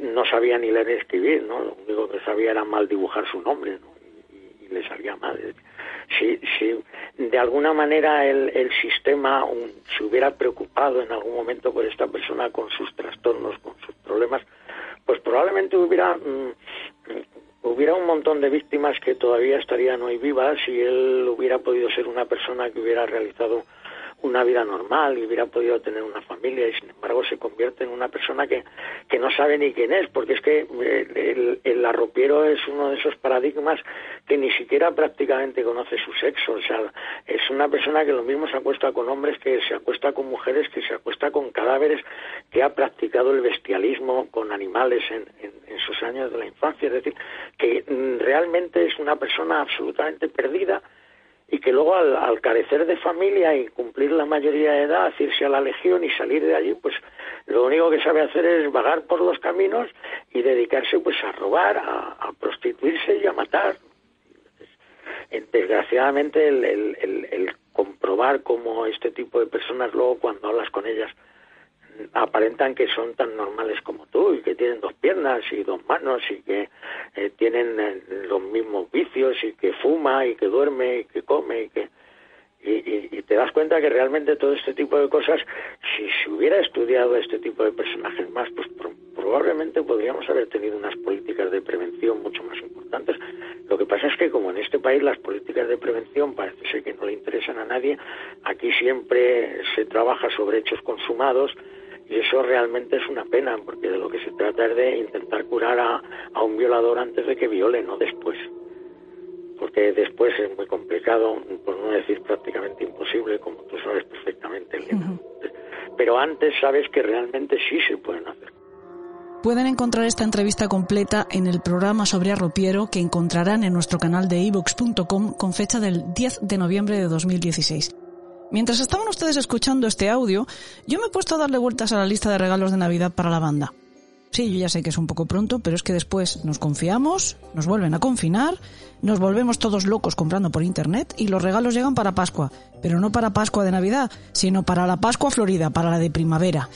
S4: no sabía ni leer ni escribir, ¿no? Lo único que sabía era mal dibujar su nombre, ¿no? Le salía mal. Si, si de alguna manera el, el sistema se hubiera preocupado en algún momento por esta persona con sus trastornos, con sus problemas, pues probablemente hubiera mm, hubiera un montón de víctimas que todavía estarían hoy vivas si él hubiera podido ser una persona que hubiera realizado una vida normal y hubiera podido tener una familia y sin embargo se convierte en una persona que, que no sabe ni quién es, porque es que eh, el, arropiero es uno de esos paradigmas que ni siquiera prácticamente conoce su sexo, o sea, es una persona que lo mismo se acuesta con hombres, que se acuesta con mujeres, que se acuesta con cadáveres, que ha practicado el bestialismo con animales en, en, en sus años de la infancia, es decir, que mm, realmente es una persona absolutamente perdida, y que luego al, carecer de familia y cumplir la mayoría de edad, irse a la legión y salir de allí, pues lo único que sabe hacer es vagar por los caminos y dedicarse pues a robar, a, prostituirse y a matar. Desgraciadamente el, el, comprobar cómo este tipo de personas luego cuando hablas con ellas aparentan que son tan normales como tú y que tienen dos piernas y dos manos y que eh, tienen eh, los mismos vicios y que fuma y que duerme y que come y que y, te das cuenta que realmente todo este tipo de cosas, si se hubiera estudiado este tipo de personajes más, pues probablemente podríamos haber tenido unas políticas de prevención mucho más importantes. Lo que pasa es que como en este país las políticas de prevención parece ser que no le interesan a nadie, aquí siempre se trabaja sobre hechos consumados, y eso realmente es una pena, porque de lo que se trata es de intentar curar a, a un violador antes de que viole, no después. Porque después es muy complicado, por no decir prácticamente imposible, como tú sabes perfectamente, Pero antes sabes que realmente sí se pueden hacer.
S1: Pueden encontrar esta entrevista completa en el programa sobre Arropiero que encontrarán en nuestro canal de ebooks.com con fecha del 10 de noviembre de 2016. Mientras estaban ustedes escuchando este audio, yo me he puesto a darle vueltas a la lista de regalos de Navidad para la banda. Sí, yo ya sé que es un poco pronto, pero es que después nos confiamos, nos vuelven a confinar, nos volvemos todos locos comprando por internet y los regalos llegan para Pascua, pero no para Pascua de Navidad, sino para la Pascua Florida, para la de primavera.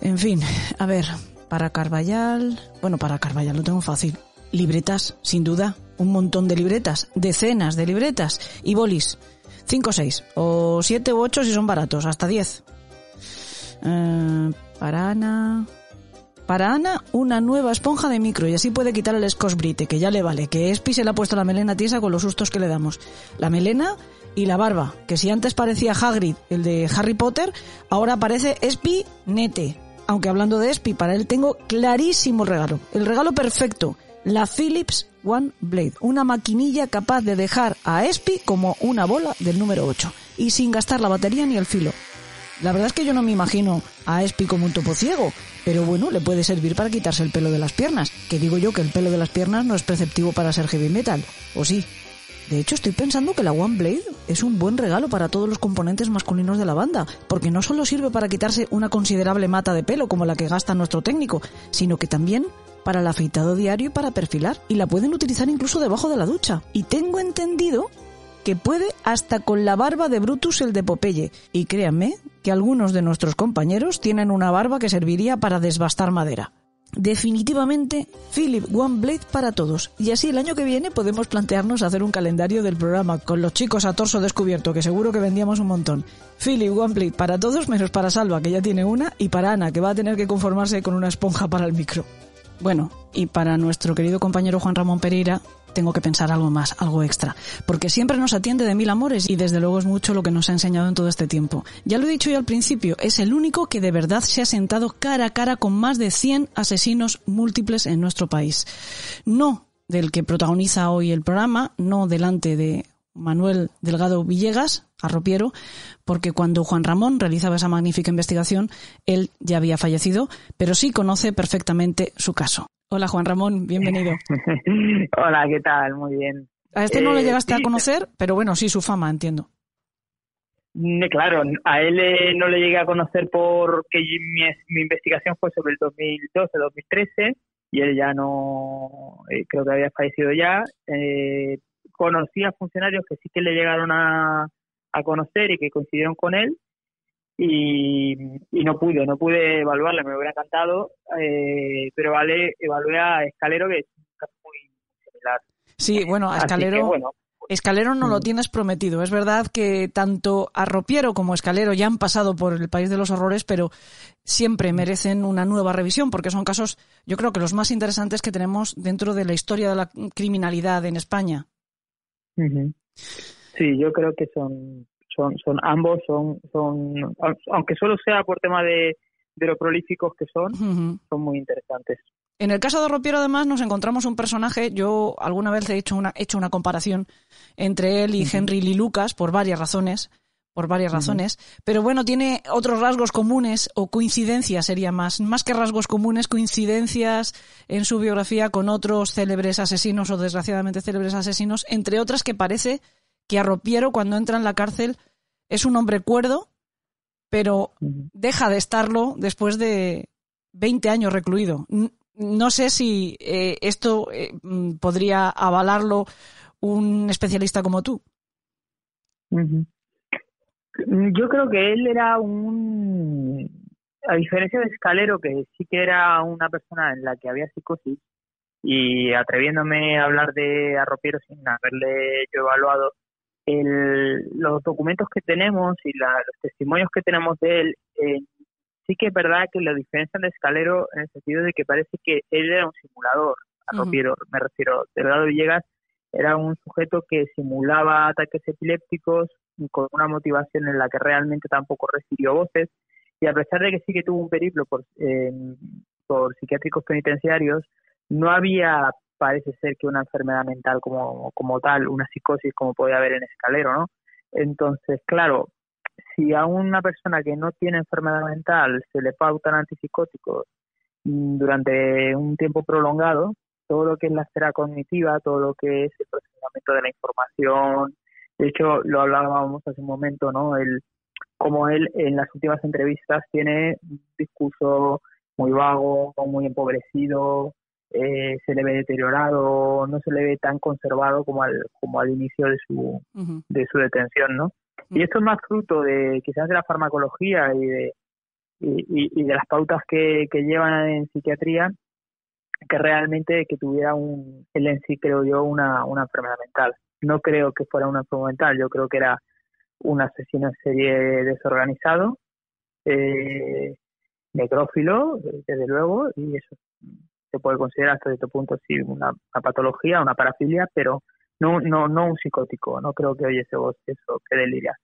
S1: En fin, a ver, para Carballal, bueno, para Carballal lo tengo fácil. Libretas, sin duda, un montón de libretas, decenas de libretas y bolis. 5 o 6, o 7 u 8 si son baratos, hasta 10. Eh, para Ana... Para Ana, una nueva esponja de micro y así puede quitar el Brite, que ya le vale, que Espi se le ha puesto la melena tiesa con los sustos que le damos. La melena y la barba, que si antes parecía Hagrid, el de Harry Potter, ahora parece Espi Nete. Aunque hablando de Espi, para él tengo clarísimo regalo. El regalo perfecto la Philips One Blade, una maquinilla capaz de dejar a Espi como una bola del número 8 y sin gastar la batería ni el filo. La verdad es que yo no me imagino a Espi como un topo ciego, pero bueno, le puede servir para quitarse el pelo de las piernas, que digo yo que el pelo de las piernas no es preceptivo para ser heavy metal, ¿o sí? De hecho, estoy pensando que la One Blade es un buen regalo para todos los componentes masculinos de la banda, porque no solo sirve para quitarse una considerable mata de pelo como la que gasta nuestro técnico, sino que también para el afeitado diario y para perfilar, y la pueden utilizar incluso debajo de la ducha. Y tengo entendido que puede hasta con la barba de Brutus el de Popeye, y créanme que algunos de nuestros compañeros tienen una barba que serviría para desbastar madera. Definitivamente, Philip One Blade para todos. Y así el año que viene podemos plantearnos hacer un calendario del programa con los chicos a torso descubierto, que seguro que vendíamos un montón. Philip One Blade para todos, menos para Salva, que ya tiene una, y para Ana, que va a tener que conformarse con una esponja para el micro. Bueno, y para nuestro querido compañero Juan Ramón Pereira, tengo que pensar algo más, algo extra, porque siempre nos atiende de mil amores y desde luego es mucho lo que nos ha enseñado en todo este tiempo. Ya lo he dicho yo al principio, es el único que de verdad se ha sentado cara a cara con más de 100 asesinos múltiples en nuestro país. No del que protagoniza hoy el programa, no delante de Manuel Delgado Villegas, arropiero, porque cuando Juan Ramón realizaba esa magnífica investigación, él ya había fallecido, pero sí conoce perfectamente su caso. Hola Juan Ramón, bienvenido.
S5: Hola, ¿qué tal? Muy bien.
S1: A este no le
S5: Eh,
S1: llegaste a
S5: sí,
S1: conocer, pero bueno, sí su fama, entiendo.
S5: mm, Claro, a él eh, no le llegué a conocer porque mi, mi investigación fue sobre el 2012-2013 y él ya no, eh, creo que había fallecido ya. Eh, conocí a funcionarios que sí que le llegaron a, a conocer y que coincidieron con él y, y no pude, no pude evaluarle, me hubiera encantado, eh, pero vale, evalué a Escalero, que es un caso muy similar.
S1: Sí, bueno, a Escalero,
S5: bueno,
S1: Escalero no lo
S5: Mm.
S1: tienes prometido. Es verdad que tanto Arropiero como Escalero ya han pasado por el país de los horrores, pero siempre merecen una nueva revisión porque son casos, yo creo que los más interesantes que tenemos dentro de la historia de la criminalidad en España.
S5: Sí, yo creo que son, son, son ambos, son, son, aunque solo sea por tema de, de lo prolíficos que son, son muy interesantes.
S1: En el caso de Arropiero, además, nos encontramos un personaje. Yo alguna vez he hecho una, he hecho una comparación entre él y Henry Lee Lucas por varias razones. Por varias razones. Pero bueno, tiene otros rasgos comunes o coincidencias sería más. Más que rasgos comunes, coincidencias en su biografía con otros célebres asesinos o desgraciadamente célebres asesinos. Entre otras que parece que Arropiero, cuando entra en la cárcel, es un hombre cuerdo, pero deja de estarlo después de 20 años recluido. No sé si eh, esto eh, mm, podría avalarlo un especialista como tú.
S5: Ujú. Yo creo que él era un, a diferencia de Escalero, que sí que era una persona en la que había psicosis, y atreviéndome a hablar de Arropiero sin haberle yo evaluado, el, los documentos que tenemos y la- los testimonios que tenemos de él, eh, sí que es verdad que lo diferencian de Escalero en el sentido de que parece que él era un simulador. Arropiero, me refiero, Delgado Villegas era un sujeto que simulaba ataques epilépticos con una motivación en la que realmente tampoco recibió voces y a pesar de que sí que tuvo un periplo por, eh, por psiquiátricos penitenciarios, no había, parece ser que una enfermedad mental como, como tal, una psicosis como puede haber en Escalero, ¿no? Entonces, claro, si a una persona que no tiene enfermedad mental se le pautan antipsicóticos durante un tiempo prolongado, todo lo que es la esfera cognitiva, todo lo que es el procesamiento de la información, de hecho lo hablábamos hace un momento, ¿no? El, como él en las últimas entrevistas tiene un discurso muy vago, muy empobrecido, eh, se le ve deteriorado, no se le ve tan conservado como al, como al inicio de su, de su detención, ¿no? Y esto es más fruto de quizás de la farmacología y de, y, y- y de las pautas que, que llevan en psiquiatría que realmente que tuviera un, él en sí creo yo una, una enfermedad mental. No creo que fuera una enfermedad mental, yo creo que era un asesino en serie desorganizado, eh, necrófilo, desde luego, y eso se puede considerar hasta cierto punto sí una, patología, una parafilia, pero no, no, no un psicótico, no creo que oyese voz eso que deliria.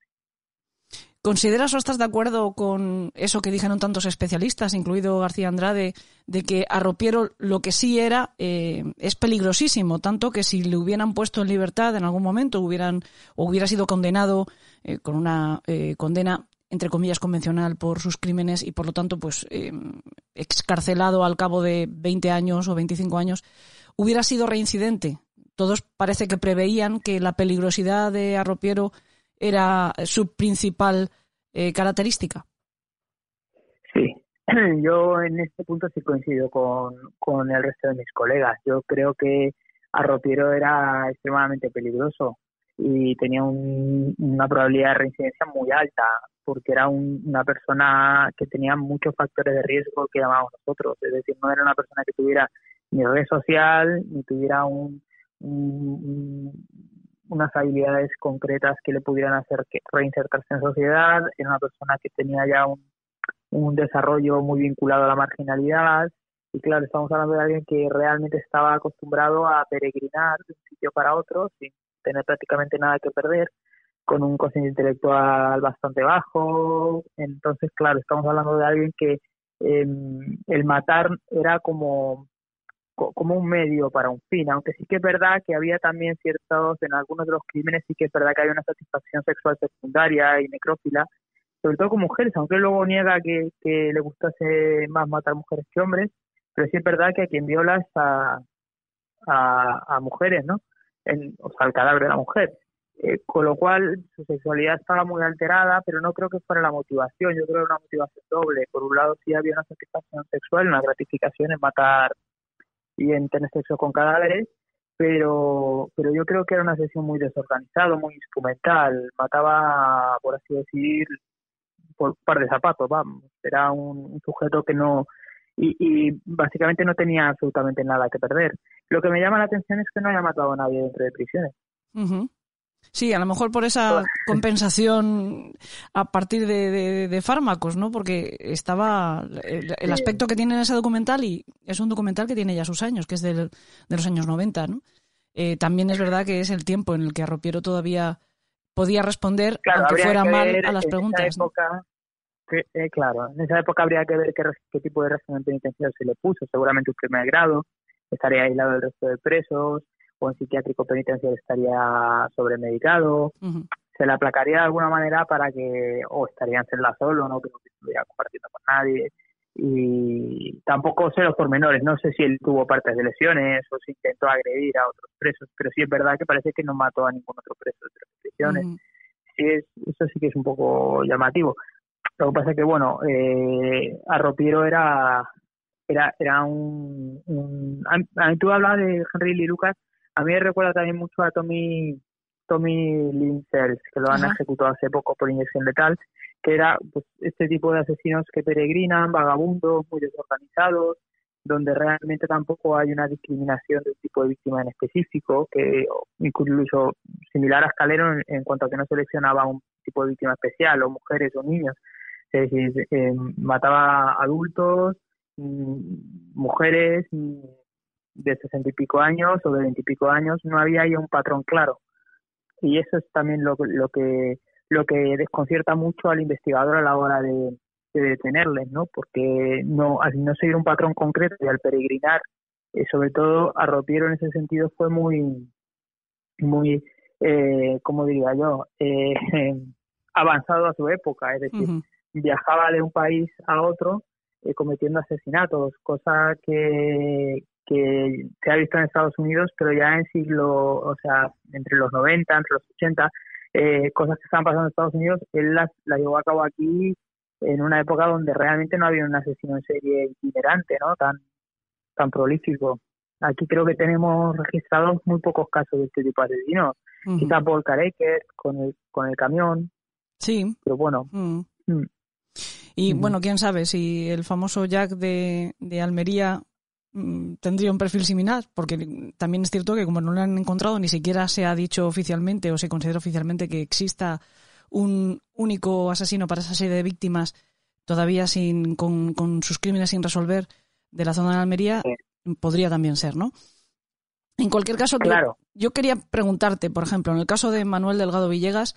S1: ¿Consideras o estás de acuerdo con eso que dijeron tantos especialistas, incluido García Andrade, de que Arropiero lo que sí era eh, es peligrosísimo, tanto que si le hubieran puesto en libertad en algún momento hubieran o hubiera sido condenado eh, con una eh, condena entre comillas convencional por sus crímenes y por lo tanto pues eh, excarcelado al cabo de 20 años o 25 años, hubiera sido reincidente? todos parece que preveían que la peligrosidad de Arropiero era su principal eh, característica.
S5: Sí, yo en este punto sí coincido con, con el resto de mis colegas. Yo creo que Arropiero era extremadamente peligroso y tenía una probabilidad de reincidencia muy alta porque era una persona que tenía muchos factores de riesgo que llamamos nosotros, es decir, no era una persona que tuviera ni red social ni tuviera un, unas habilidades concretas que le pudieran hacer que reinsertarse en sociedad, era una persona que tenía ya un, desarrollo muy vinculado a la marginalidad y claro, estamos hablando de alguien que realmente estaba acostumbrado a peregrinar de un sitio para otro sin tener prácticamente nada que perder, con un cociente intelectual bastante bajo. Entonces, claro, estamos hablando de alguien que em, el matar era como, como un medio para un fin, aunque sí que es verdad que había también ciertos, en algunos de los crímenes sí que es verdad que hay una satisfacción sexual secundaria y necrófila, sobre todo con mujeres, aunque luego niega que, le gustase más matar mujeres que hombres, pero sí es verdad que a quien viola es a, a, mujeres, ¿no? en, o sea, el cadáver de la mujer. Eh, con lo cual su sexualidad estaba muy alterada, pero no creo que fuera la motivación, yo creo que era una motivación doble. Por un lado sí había una satisfacción sexual, una gratificación en matar y en tener sexo con cadáveres, pero, pero yo creo que era una sesión muy desorganizada, muy instrumental, mataba, por así decir, por un par de zapatos, vamos, era un sujeto que no, y, básicamente no tenía absolutamente nada que perder. Lo que me llama la atención es que no haya matado a nadie dentro de prisiones.
S1: Sí, a lo mejor por esa compensación a partir de, fármacos, ¿no? Porque estaba el, aspecto que tiene en ese documental y es un documental que tiene ya sus años, que es de los años 90, ¿no? Eh, también es verdad que es el tiempo en el que Arropiero todavía podía responder, aunque fuera mal, a las preguntas.
S5: Eh, claro, en esa época habría que ver qué, tipo de régimen penitenciario se le puso, seguramente un primer grado, estaría aislado del resto de presos, en psiquiátrico penitenciario estaría sobremedicado, se le aplacaría de alguna manera para que, o estaría en celda solo, no creo que estuviera compartiendo con nadie, y tampoco sé los pormenores, no sé si él tuvo partes de lesiones o si intentó agredir a otros presos, pero sí es verdad que parece que no mató a ningún otro preso de tres prisiones. Sí, eso sí que es un poco llamativo. Lo que pasa es que, bueno, eh, Arropiero era, era, era un, a, mí tú hablabas de Henry Lee Lucas, a mí me recuerda también mucho a Tommy Tommy Lindsay, que lo han ejecutado hace poco por inyección letal, que era pues, este tipo de asesinos que peregrinan, vagabundos, muy desorganizados, donde realmente tampoco hay una discriminación de un tipo de víctima en específico, que incluso similar a Escalero en, en cuanto a que no seleccionaba un tipo de víctima especial, o mujeres o niños, es decir, eh, mataba adultos, mm, mujeres de sesenta y pico años o de veintipico años, no había ahí un patrón claro. Y eso es también lo, lo que lo que desconcierta mucho al investigador a la hora de, detenerles, ¿no? Porque no al no seguir un patrón concreto y al peregrinar, eh, sobre todo Arropiero en ese sentido fue muy muy eh, como diría yo eh, avanzado a su época, es decir, viajaba de un país a otro eh, cometiendo asesinatos, cosa que, que se ha visto en Estados Unidos, pero ya en siglo, o sea, entre los 90, entre los 80, eh, cosas que estaban pasando en Estados Unidos, él las, las llevó a cabo aquí en una época donde realmente no había un asesino en serie itinerante, ¿no? Tan, tan prolífico. Aquí creo que tenemos registrados muy pocos casos de este tipo de asesinos. Quizá Paul Careker con el, con el camión.
S1: Sí.
S5: Pero bueno.
S1: Y bueno, quién sabe si el famoso Jack de, de Almería mm, tendría un perfil similar, porque también es cierto que como no lo han encontrado, ni siquiera se ha dicho oficialmente o se considera oficialmente que exista un único asesino para esa serie de víctimas todavía sin con, con sus crímenes sin resolver de la zona de Almería, podría también ser, ¿no? En cualquier caso,
S5: claro.
S1: yo quería preguntarte, por ejemplo, en el caso de Manuel Delgado Villegas,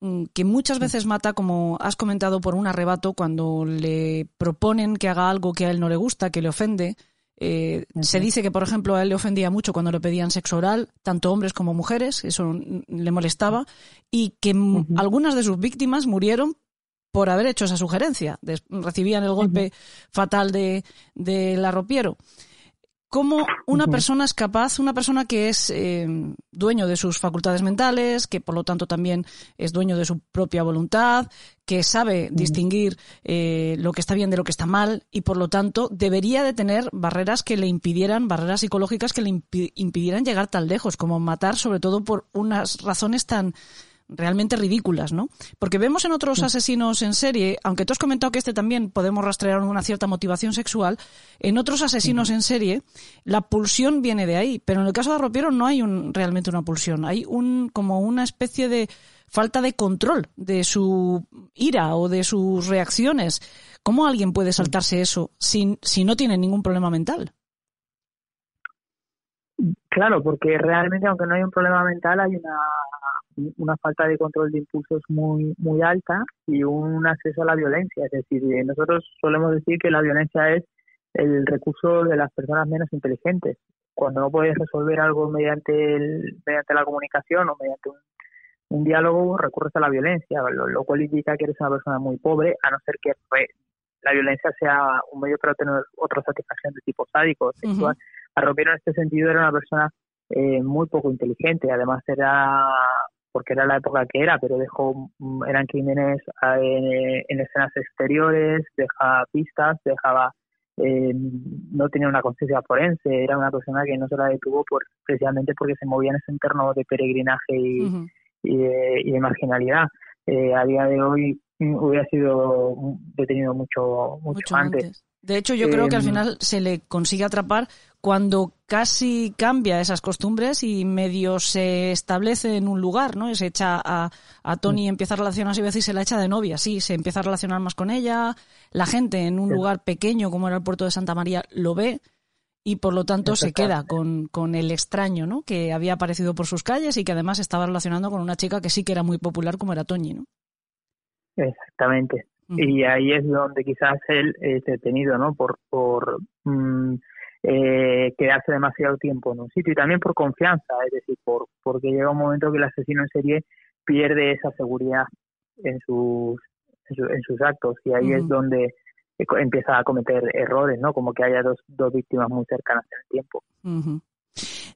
S1: Mm, que muchas veces mata, como has comentado, por un arrebato cuando le proponen que haga algo que a él no le gusta, que le ofende. Eh, se dice que, por ejemplo, a él le ofendía mucho cuando le pedían sexo oral, tanto hombres como mujeres, eso le molestaba, y que algunas de sus víctimas murieron por haber hecho esa sugerencia. recibían el golpe fatal de, del arropiero. Cómo una persona es capaz, una persona que es eh, dueño de sus facultades mentales, que por lo tanto también es dueño de su propia voluntad, que sabe distinguir eh, lo que está bien de lo que está mal y por lo tanto debería de tener barreras que le impidieran, barreras psicológicas que le impidieran llegar tan lejos, como matar sobre todo por unas razones tan realmente ridículas, ¿no? Porque vemos en otros asesinos en serie, aunque tú has comentado que este también podemos rastrear una cierta motivación sexual, en otros asesinos en serie la pulsión viene de ahí, pero en el caso de Arropiero no hay un, realmente una pulsión, hay un como una especie de falta de control de su ira o de sus reacciones. ¿Cómo alguien puede saltarse eso sin, si no tiene ningún problema mental?
S5: Claro, porque realmente aunque no hay un problema mental hay una una falta de control de impulsos muy muy alta y un acceso a la violencia. Es decir, eh, nosotros solemos decir que la violencia es el recurso de las personas menos inteligentes. Cuando no puedes resolver algo mediante el, mediante la comunicación o mediante un, diálogo, recurres a la violencia, lo, cual indica que eres una persona muy pobre, a no ser que la violencia sea un medio para tener otra satisfacción de tipo sádico, sexual. Uh en este sentido era una persona eh, muy poco inteligente, además era porque era la época que era, pero dejó, mm, eran crímenes eh, en escenas exteriores, dejaba pistas, dejaba, eh, no tenía una conciencia forense, era una persona que no se la detuvo por, precisamente porque se movía en ese entorno de peregrinaje y, y, de, marginalidad. Eh, a día de hoy mm, hubiera sido detenido mucho, mucho, antes.
S1: De hecho, yo creo que al final se le consigue atrapar cuando casi cambia esas costumbres y medio se establece en un lugar, ¿no? Se echa a, a Tony y empieza a relacionarse y se la echa de novia, sí, se empieza a relacionar más con ella, la gente en un lugar pequeño como era el puerto de Santa María lo ve y por lo tanto se queda con, con el extraño, ¿no? Que había aparecido por sus calles y que además estaba relacionando con una chica que sí que era muy popular como era Tony, ¿no?
S5: Exactamente. Y ahí es donde quizás él es detenido, ¿no? Por, por mm, eh, quedarse demasiado tiempo en un sitio y también por confianza, es decir, por porque llega un momento que el asesino en serie pierde esa seguridad en sus en, sus actos y ahí es donde empieza a cometer errores, ¿no? Como que haya dos, dos víctimas muy cercanas en el tiempo.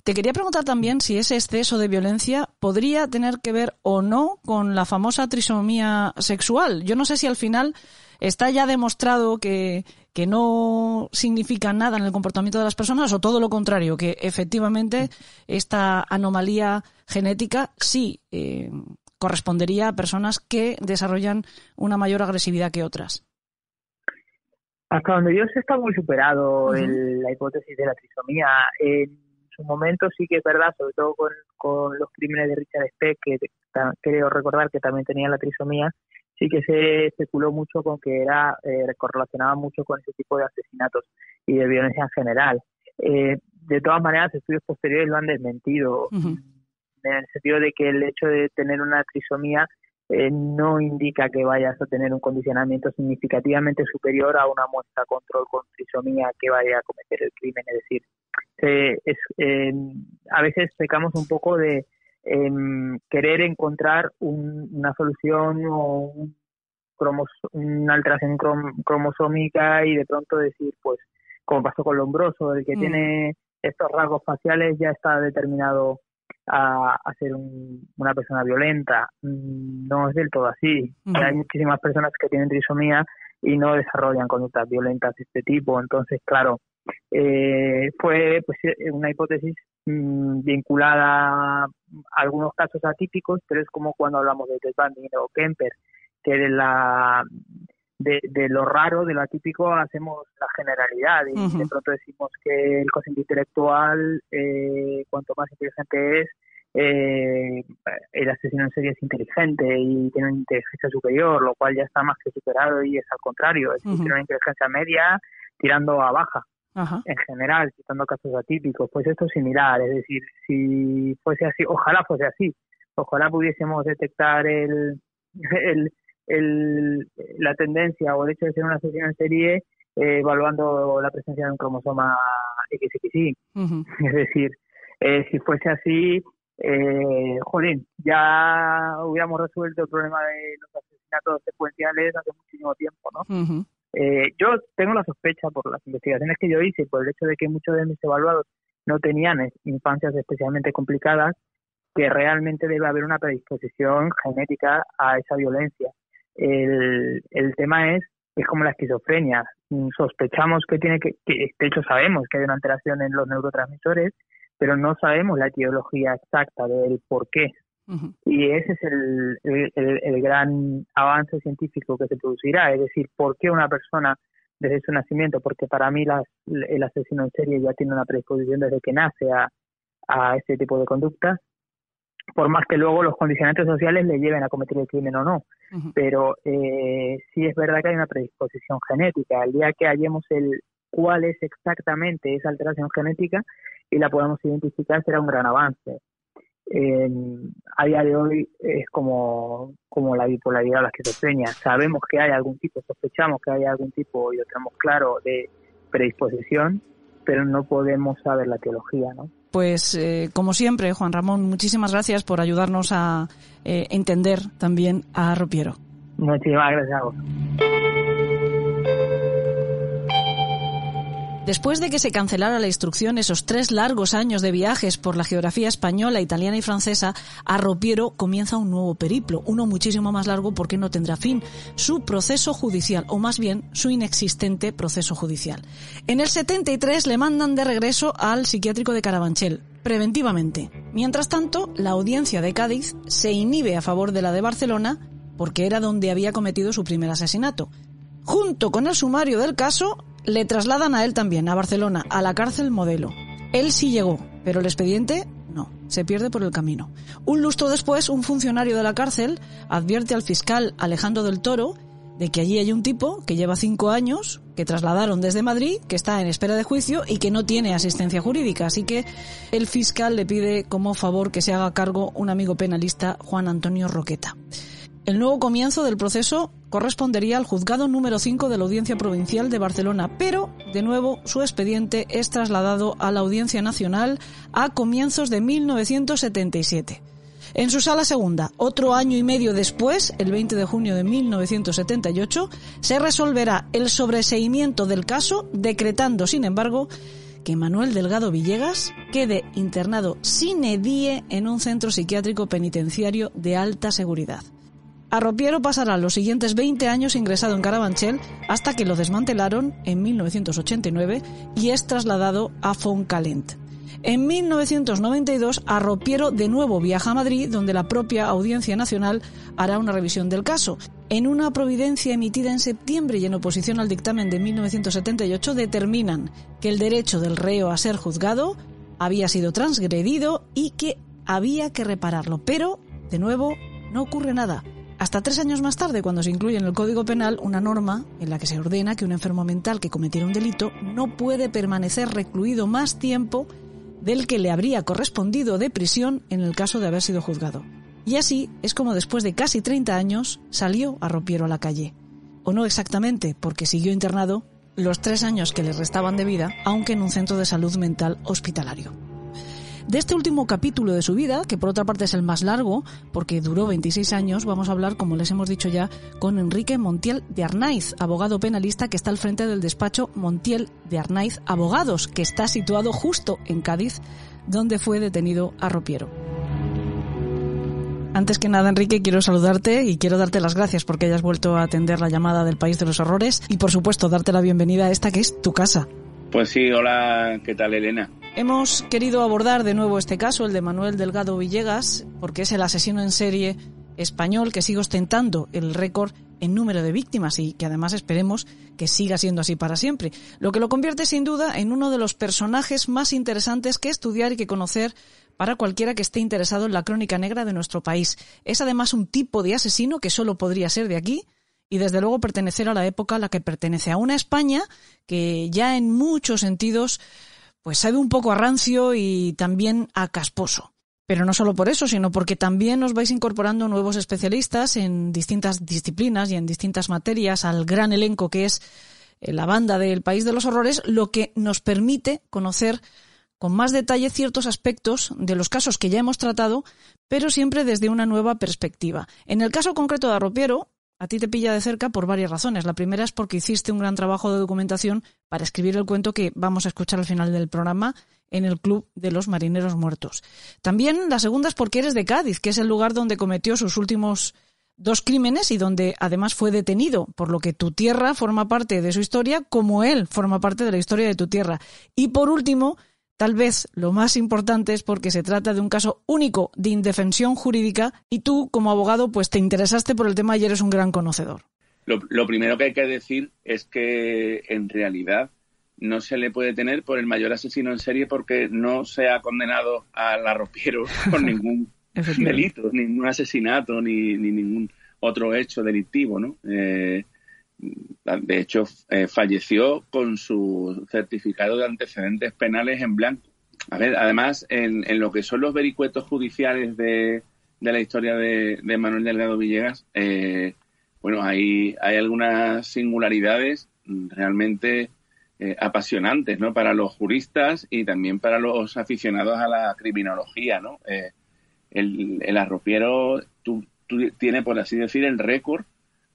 S1: Te quería preguntar también si ese exceso de violencia podría tener que ver o no con la famosa trisomía sexual. Yo no sé si al final está ya demostrado que, que no significa nada en el comportamiento de las personas o todo lo contrario, que efectivamente esta anomalía genética sí eh, correspondería a personas que desarrollan una mayor agresividad que otras.
S5: Hasta donde yo sé está muy superado la hipótesis de la trisomía su momento sí que es verdad, sobre todo con, con los crímenes de Richard Speck, que creo recordar que también tenía la trisomía, sí que se especuló mucho con que era eh, correlacionaba mucho con ese tipo de asesinatos y de violencia en general. Eh, de todas maneras, estudios posteriores lo han desmentido, en el sentido de que el hecho de tener una trisomía eh, no indica que vayas a tener un condicionamiento significativamente superior a una muestra control con trisomía que vaya a cometer el crimen. Es decir, es, a veces pecamos un poco de querer encontrar una solución o un una alteración cromosómica y de pronto decir, pues, como pasó con Lombroso, el que mm. tiene estos rasgos faciales ya está determinado a, ser una persona violenta. Mm, no es del todo así. Hay muchísimas personas que tienen trisomía y no desarrollan conductas violentas de este tipo. Entonces, claro, eh, fue pues una hipótesis mm, vinculada a algunos casos atípicos, pero es como cuando hablamos de Ted o Kemper, que de la de, lo raro, de lo atípico, hacemos la generalidad y de pronto decimos que el cociente intelectual, eh, cuanto más inteligente es, eh, el asesino en serie es inteligente y tiene una inteligencia superior, lo cual ya está más que superado y es al contrario, es tiene una inteligencia media tirando a baja. en general, citando casos atípicos, pues esto es similar, es decir, si fuese así, ojalá fuese así, ojalá pudiésemos detectar el, el, el, la tendencia o el hecho de ser una asesino en serie eh, evaluando la presencia de un cromosoma XXY. Es decir, eh, si fuese así, eh, jolín, ya hubiéramos resuelto el problema de los asesinatos secuenciales hace muchísimo tiempo, ¿no? Eh, yo tengo la sospecha por las investigaciones que yo hice, por el hecho de que muchos de mis evaluados no tenían infancias especialmente complicadas, que realmente debe haber una predisposición genética a esa violencia. El, el tema es, es como la esquizofrenia. Sospechamos que tiene que, que, de hecho sabemos que hay una alteración en los neurotransmisores, pero no sabemos la etiología exacta del por qué. Y ese es el, el, el, gran avance científico que se producirá, es decir, por qué una persona desde su nacimiento, porque para mí las, el asesino en serie ya tiene una predisposición desde que nace a, a este tipo de conductas, por más que luego los condicionantes sociales le lleven a cometer el crimen o no. Pero eh, sí es verdad que hay una predisposición genética. El día que hallemos el cuál es exactamente esa alteración genética y la podamos identificar será un gran avance. a día de hoy es como, como la bipolaridad la que se esquizofrenia. Sabemos que hay algún tipo, sospechamos que hay algún tipo, y lo tenemos claro, de predisposición, pero no podemos saber la teología, ¿no?
S1: Pues eh, como siempre, Juan Ramón, muchísimas gracias por ayudarnos a eh, entender también a Ropiero.
S5: Muchísimas gracias.
S1: Después de que se cancelara la instrucción esos tres largos años de viajes por la geografía española, italiana y francesa, Arropiero comienza un nuevo periplo, uno muchísimo más largo porque no tendrá fin, su proceso judicial, o más bien su inexistente proceso judicial. En el 73 le mandan de regreso al psiquiátrico de Carabanchel, preventivamente. Mientras tanto, la audiencia de Cádiz se inhibe a favor de la de Barcelona porque era donde había cometido su primer asesinato. Junto con el sumario del caso, le trasladan a él también, a Barcelona, a la cárcel modelo. Él sí llegó, pero el expediente no, se pierde por el camino. Un lustro después, un funcionario de la cárcel advierte al fiscal Alejandro del Toro de que allí hay un tipo que lleva cinco años, que trasladaron desde Madrid, que está en espera de juicio y que no tiene asistencia jurídica. Así que el fiscal le pide como favor que se haga cargo un amigo penalista, Juan Antonio Roqueta. El nuevo comienzo del proceso correspondería al juzgado número 5 de la Audiencia Provincial de Barcelona, pero, de nuevo, su expediente es trasladado a la Audiencia Nacional a comienzos de 1977. En su sala segunda, otro año y medio después, el 20 de junio de 1978, se resolverá el sobreseimiento del caso, decretando, sin embargo, que Manuel Delgado Villegas quede internado sin edie en un centro psiquiátrico penitenciario de alta seguridad. Arropiero pasará los siguientes 20 años ingresado en Carabanchel hasta que lo desmantelaron en 1989 y es trasladado a Foncalent. En 1992, Arropiero de nuevo viaja a Madrid, donde la propia Audiencia Nacional hará una revisión del caso. En una providencia emitida en septiembre y en oposición al dictamen de 1978, determinan que el derecho del reo a ser juzgado había sido transgredido y que había que repararlo. Pero, de nuevo, no ocurre nada. Hasta tres años más tarde, cuando se incluye en el Código Penal una norma en la que se ordena que un enfermo mental que cometiera un delito no puede permanecer recluido más tiempo del que le habría correspondido de prisión en el caso de haber sido juzgado. Y así es como después de casi 30 años salió a Ropiero a la calle. O no exactamente, porque siguió internado los tres años que le restaban de vida, aunque en un centro de salud mental hospitalario. De este último capítulo de su vida, que por otra parte es el más largo, porque duró 26 años, vamos a hablar, como les hemos dicho ya, con Enrique Montiel de Arnaiz, abogado penalista que está al frente del despacho Montiel de Arnaiz Abogados, que está situado justo en Cádiz, donde fue detenido a Ropiero. Antes que nada, Enrique, quiero saludarte y quiero darte las gracias porque hayas vuelto a atender la llamada del País de los Horrores y, por supuesto, darte la bienvenida a esta que es tu casa.
S6: Pues sí, hola, ¿qué tal, Elena?
S1: Hemos querido abordar de nuevo este caso, el de Manuel Delgado Villegas, porque es el asesino en serie español que sigue ostentando el récord en número de víctimas y que además esperemos que siga siendo así para siempre. Lo que lo convierte sin duda en uno de los personajes más interesantes que estudiar y que conocer para cualquiera que esté interesado en la crónica negra de nuestro país. Es además un tipo de asesino que solo podría ser de aquí y desde luego pertenecer a la época a la que pertenece a una España que ya en muchos sentidos pues sabe un poco a rancio y también a casposo. Pero no solo por eso, sino porque también os vais incorporando nuevos especialistas en distintas disciplinas y en distintas materias al gran elenco que es eh, la banda del País de los Horrores, lo que nos permite conocer con más detalle ciertos aspectos de los casos que ya hemos tratado, pero siempre desde una nueva perspectiva. En el caso concreto de Arropiero, a ti te pilla de cerca por varias razones. La primera es porque hiciste un gran trabajo de documentación para escribir el cuento que vamos a escuchar al final del programa en el Club de los Marineros Muertos. También la segunda es porque eres de Cádiz, que es el lugar donde cometió sus últimos dos crímenes y donde además fue detenido, por lo que tu tierra forma parte de su historia como él forma parte de la historia de tu tierra. Y por último, Tal vez lo más importante es porque se trata de un caso único de indefensión jurídica y tú, como abogado, pues te interesaste por el tema y eres un gran conocedor.
S6: Lo, primero que hay que decir es que en realidad no se le puede tener por el mayor asesino en serie porque no se ha condenado al arropiero por ningún delito, ningún asesinato ni, ningún otro hecho delictivo, ¿no? Eh, de hecho, eh, falleció con su certificado de antecedentes penales en blanco. A ver, además, en, lo que son los vericuetos judiciales de, la historia de, Manuel Delgado Villegas, eh, bueno, hay, hay algunas singularidades realmente eh, apasionantes, ¿no? Para los juristas y también para los aficionados a la criminología, ¿no? el, el arropiero tiene, por así decir, el récord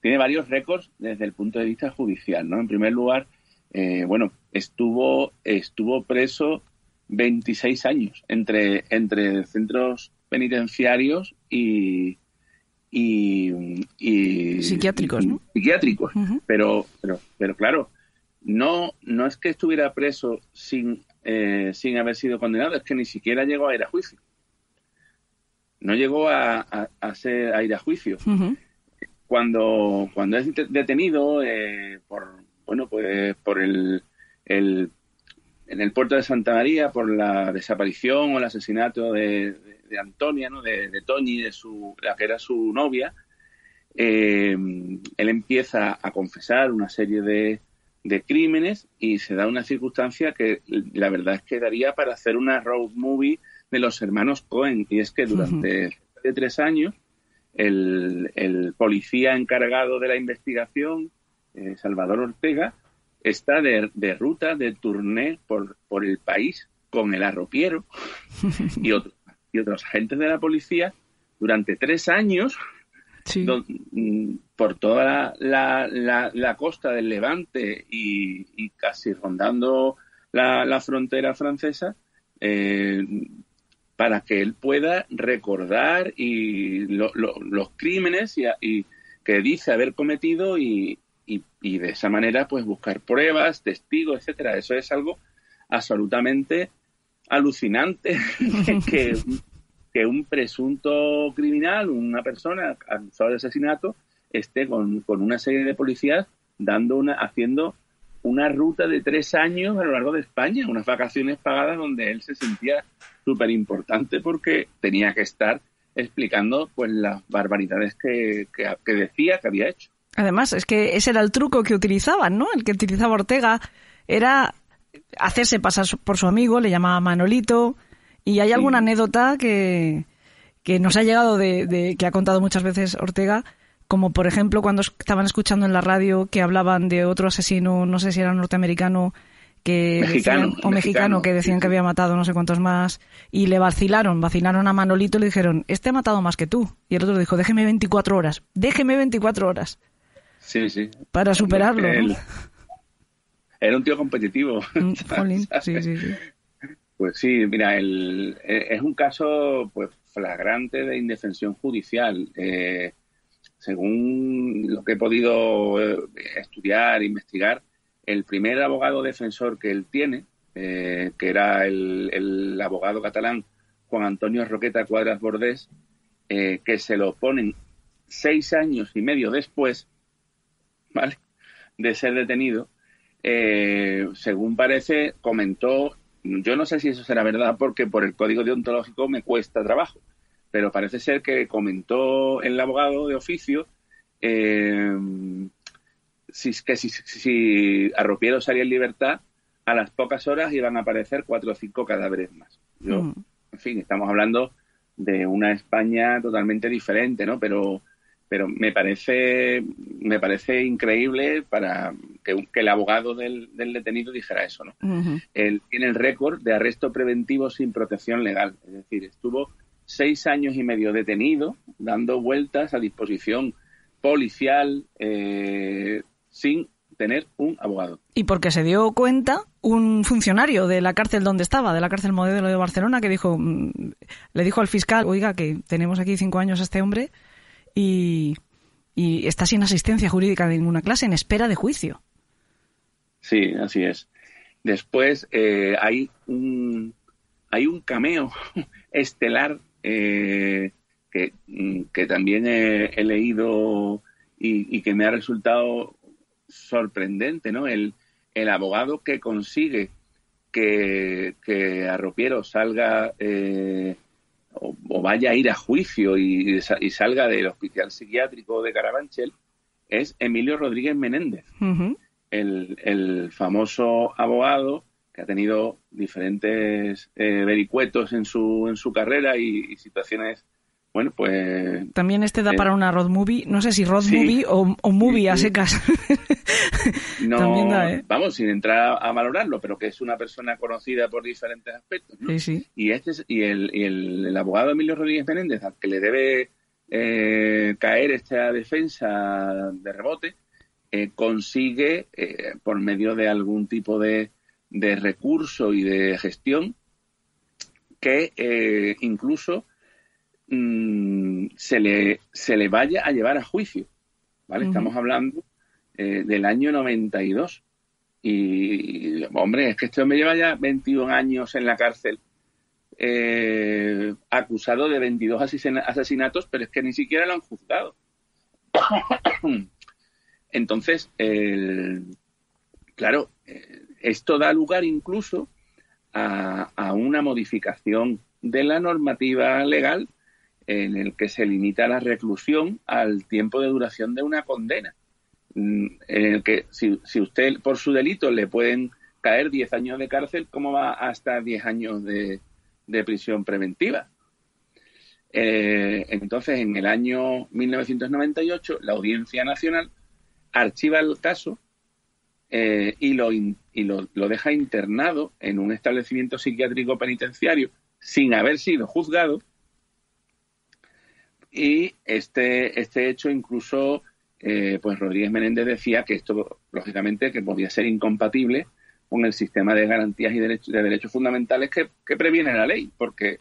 S6: tiene varios récords desde el punto de vista judicial, ¿no? En primer lugar, eh, bueno, estuvo, estuvo preso 26 años entre, entre centros penitenciarios y, y,
S1: psiquiátricos, ¿no?
S6: Psiquiátricos, pero, pero, pero claro, no, no es que estuviera preso sin, eh, sin haber sido condenado, es que ni siquiera llegó a ir a juicio. No llegó a, a, ser, a ir a juicio cuando, cuando es detenido eh, por, bueno, pues por el, el, en el puerto de Santa María por la desaparición o el asesinato de, de, Antonia, ¿no? de, de Toñi, de su, la que era su novia, eh, él empieza a confesar una serie de, de crímenes y se da una circunstancia que la verdad es que daría para hacer una road movie de los hermanos Cohen y es que durante tres años el, policía encargado de la investigación, eh, Salvador Ortega, está de, ruta, de turné por, por el país con el arropiero y, y otros agentes de la policía durante tres años mm, por toda la, la, costa del Levante y, casi rondando la, frontera francesa, eh, para que él pueda recordar y los crímenes y, que dice haber cometido y, de esa manera pues buscar pruebas, testigos, etcétera. Eso es algo absolutamente alucinante que, que un presunto criminal, una persona acusada de asesinato, esté con, con una serie de policías dando una, haciendo una ruta de tres años a lo largo de España, unas vacaciones pagadas donde él se sentía súper importante porque tenía que estar explicando pues las barbaridades que, que, decía que había hecho.
S1: Además, es que ese era el truco que utilizaban, ¿no? El que utilizaba Ortega era hacerse pasar por su amigo, le llamaba Manolito, y hay alguna anécdota que, que nos ha llegado de, de, que ha contado muchas veces Ortega, como por ejemplo cuando estaban escuchando en la radio que hablaban de otro asesino, no sé si era norteamericano, que
S6: mexicano,
S1: o mexicano, que decían que había matado no sé cuántos más y le vacilaron, vacilaron a Manolito y le dijeron, este ha matado más que tú. Y el otro dijo, déjeme 24 horas, déjeme 24 horas.
S6: Sí, sí.
S1: Para superarlo.
S6: Era un tío competitivo.
S1: Mm, sí, sí, sí.
S6: Pues sí, mira, el, e, es un caso pues flagrante de indefensión judicial. Eh, según lo que he podido eh, estudiar, investigar, el primer abogado defensor que él tiene, eh, que era el, abogado catalán Juan Antonio Roqueta Cuadras Bordés, eh, que se lo ponen seis años y medio después, ¿vale? De ser detenido, eh, según parece, comentó, yo no sé si eso será verdad porque por el código deontológico me cuesta trabajo, pero parece ser que comentó el abogado de oficio si, que si, si Arropiero salía en libertad, a las pocas horas iban a aparecer cuatro o cinco cadáveres más. Yo, mm. En fin, estamos hablando de una España totalmente diferente, ¿no? Pero, pero me parece, me parece increíble para que, el abogado del, detenido dijera eso, ¿no? Él tiene el récord de arresto preventivo sin protección legal, es decir, estuvo seis años y medio detenido, dando vueltas a disposición policial eh, sin tener un abogado.
S1: Y porque se dio cuenta un funcionario de la cárcel donde estaba, de la cárcel modelo de Barcelona, que dijo, mm, le dijo al fiscal, oiga, que tenemos aquí cinco años a este hombre y, y está sin asistencia jurídica de ninguna clase, en espera de juicio.
S6: Sí, así es. Después eh, hay un hay un cameo estelar eh, que, mm, que, también he, leído y, que me ha resultado sorprendente, ¿no? El, el abogado que consigue que, que Arropiero salga eh, o, vaya a ir a juicio y, salga del hospital psiquiátrico de Carabanchel es Emilio Rodríguez Menéndez, el, el, famoso abogado que ha tenido diferentes eh, vericuetos en su, en su carrera y situaciones bueno, pues...
S1: También este da eh, para una road movie, no sé si road movie o, movie a secas.
S6: no, ¿eh? vamos, sin entrar a, valorarlo, pero que es una persona conocida por diferentes aspectos. ¿no?
S1: Sí, sí.
S6: Y, este y, el, y el, abogado Emilio Rodríguez Menéndez, al que le debe eh, caer esta defensa de rebote, consigue, por medio de algún tipo de, de recurso y de gestión, que incluso Mm, se, le, se le vaya a llevar a juicio. ¿vale? Estamos hablando eh, del año 92. Y, hombre, es que este hombre lleva ya 21 años en la cárcel, eh, acusado de 22 asesinatos, pero es que ni siquiera lo han juzgado. Entonces, claro, eh, esto da lugar incluso a, una modificación de la normativa legal en el que se limita la reclusión al tiempo de duración de una condena, mm, en el que si, usted por su delito le pueden caer 10 años de cárcel, ¿cómo va hasta 10 años de, prisión preventiva? Eh, entonces, en el año 1998, la Audiencia Nacional archiva el caso eh, y, lo, y lo, lo deja internado en un establecimiento psiquiátrico penitenciario sin haber sido juzgado. Y este, este hecho incluso, eh, pues Rodríguez Menéndez decía que esto, lógicamente, que podía ser incompatible con el sistema de garantías y de derechos fundamentales que, previene la ley, porque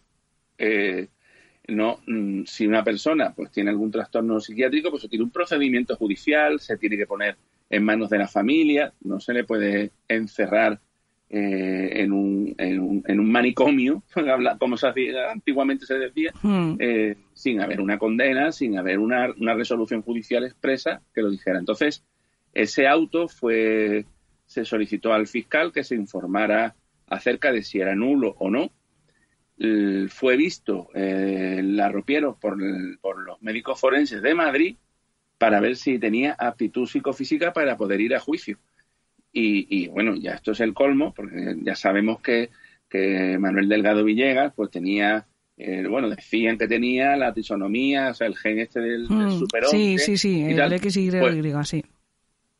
S6: eh, no, mm, si una persona pues tiene algún trastorno psiquiátrico, pues se tiene un procedimiento judicial, se tiene que poner en manos de la familia, no se le puede encerrar eh, en, un, en, un, en, un, manicomio, como se hacía, antiguamente se decía, hmm. eh, sin haber una condena, sin haber una, una, resolución judicial expresa que lo dijera. Entonces, ese auto fue, se solicitó al fiscal que se informara acerca de si era nulo o no. fue visto eh, la ropiero por, por los médicos forenses de Madrid para ver si tenía aptitud psicofísica para poder ir a juicio y, bueno, ya esto es el colmo, porque ya sabemos que, Manuel Delgado Villegas pues tenía eh, bueno, decían que tenía la tisonomía, o sea, el gen este del, mm,
S1: Sí, sí, sí, el XY, pues, sí.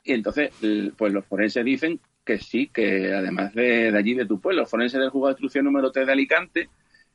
S6: Y entonces, pues los forenses dicen que sí, que además de, allí, de tu pueblo, los forenses del juzgado de instrucción número 3 de Alicante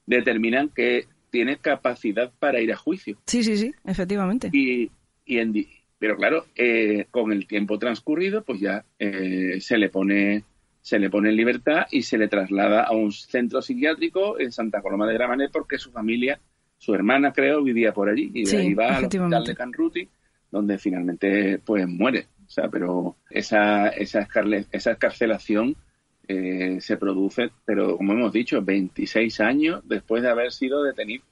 S6: determinan que tiene capacidad para ir a juicio.
S1: Sí, sí, sí, efectivamente.
S6: Y, y, en, pero claro, eh, con el tiempo transcurrido, pues ya eh, se le pone se le pone en libertad y se le traslada a un centro psiquiátrico en Santa Coloma de Gramanet porque su familia, su hermana creo, vivía por allí y de ahí va al hospital de Canruti donde finalmente pues muere. O sea, pero esa, esa, esa escarcelación eh, se produce, pero como hemos dicho, 26 años después de haber sido detenido,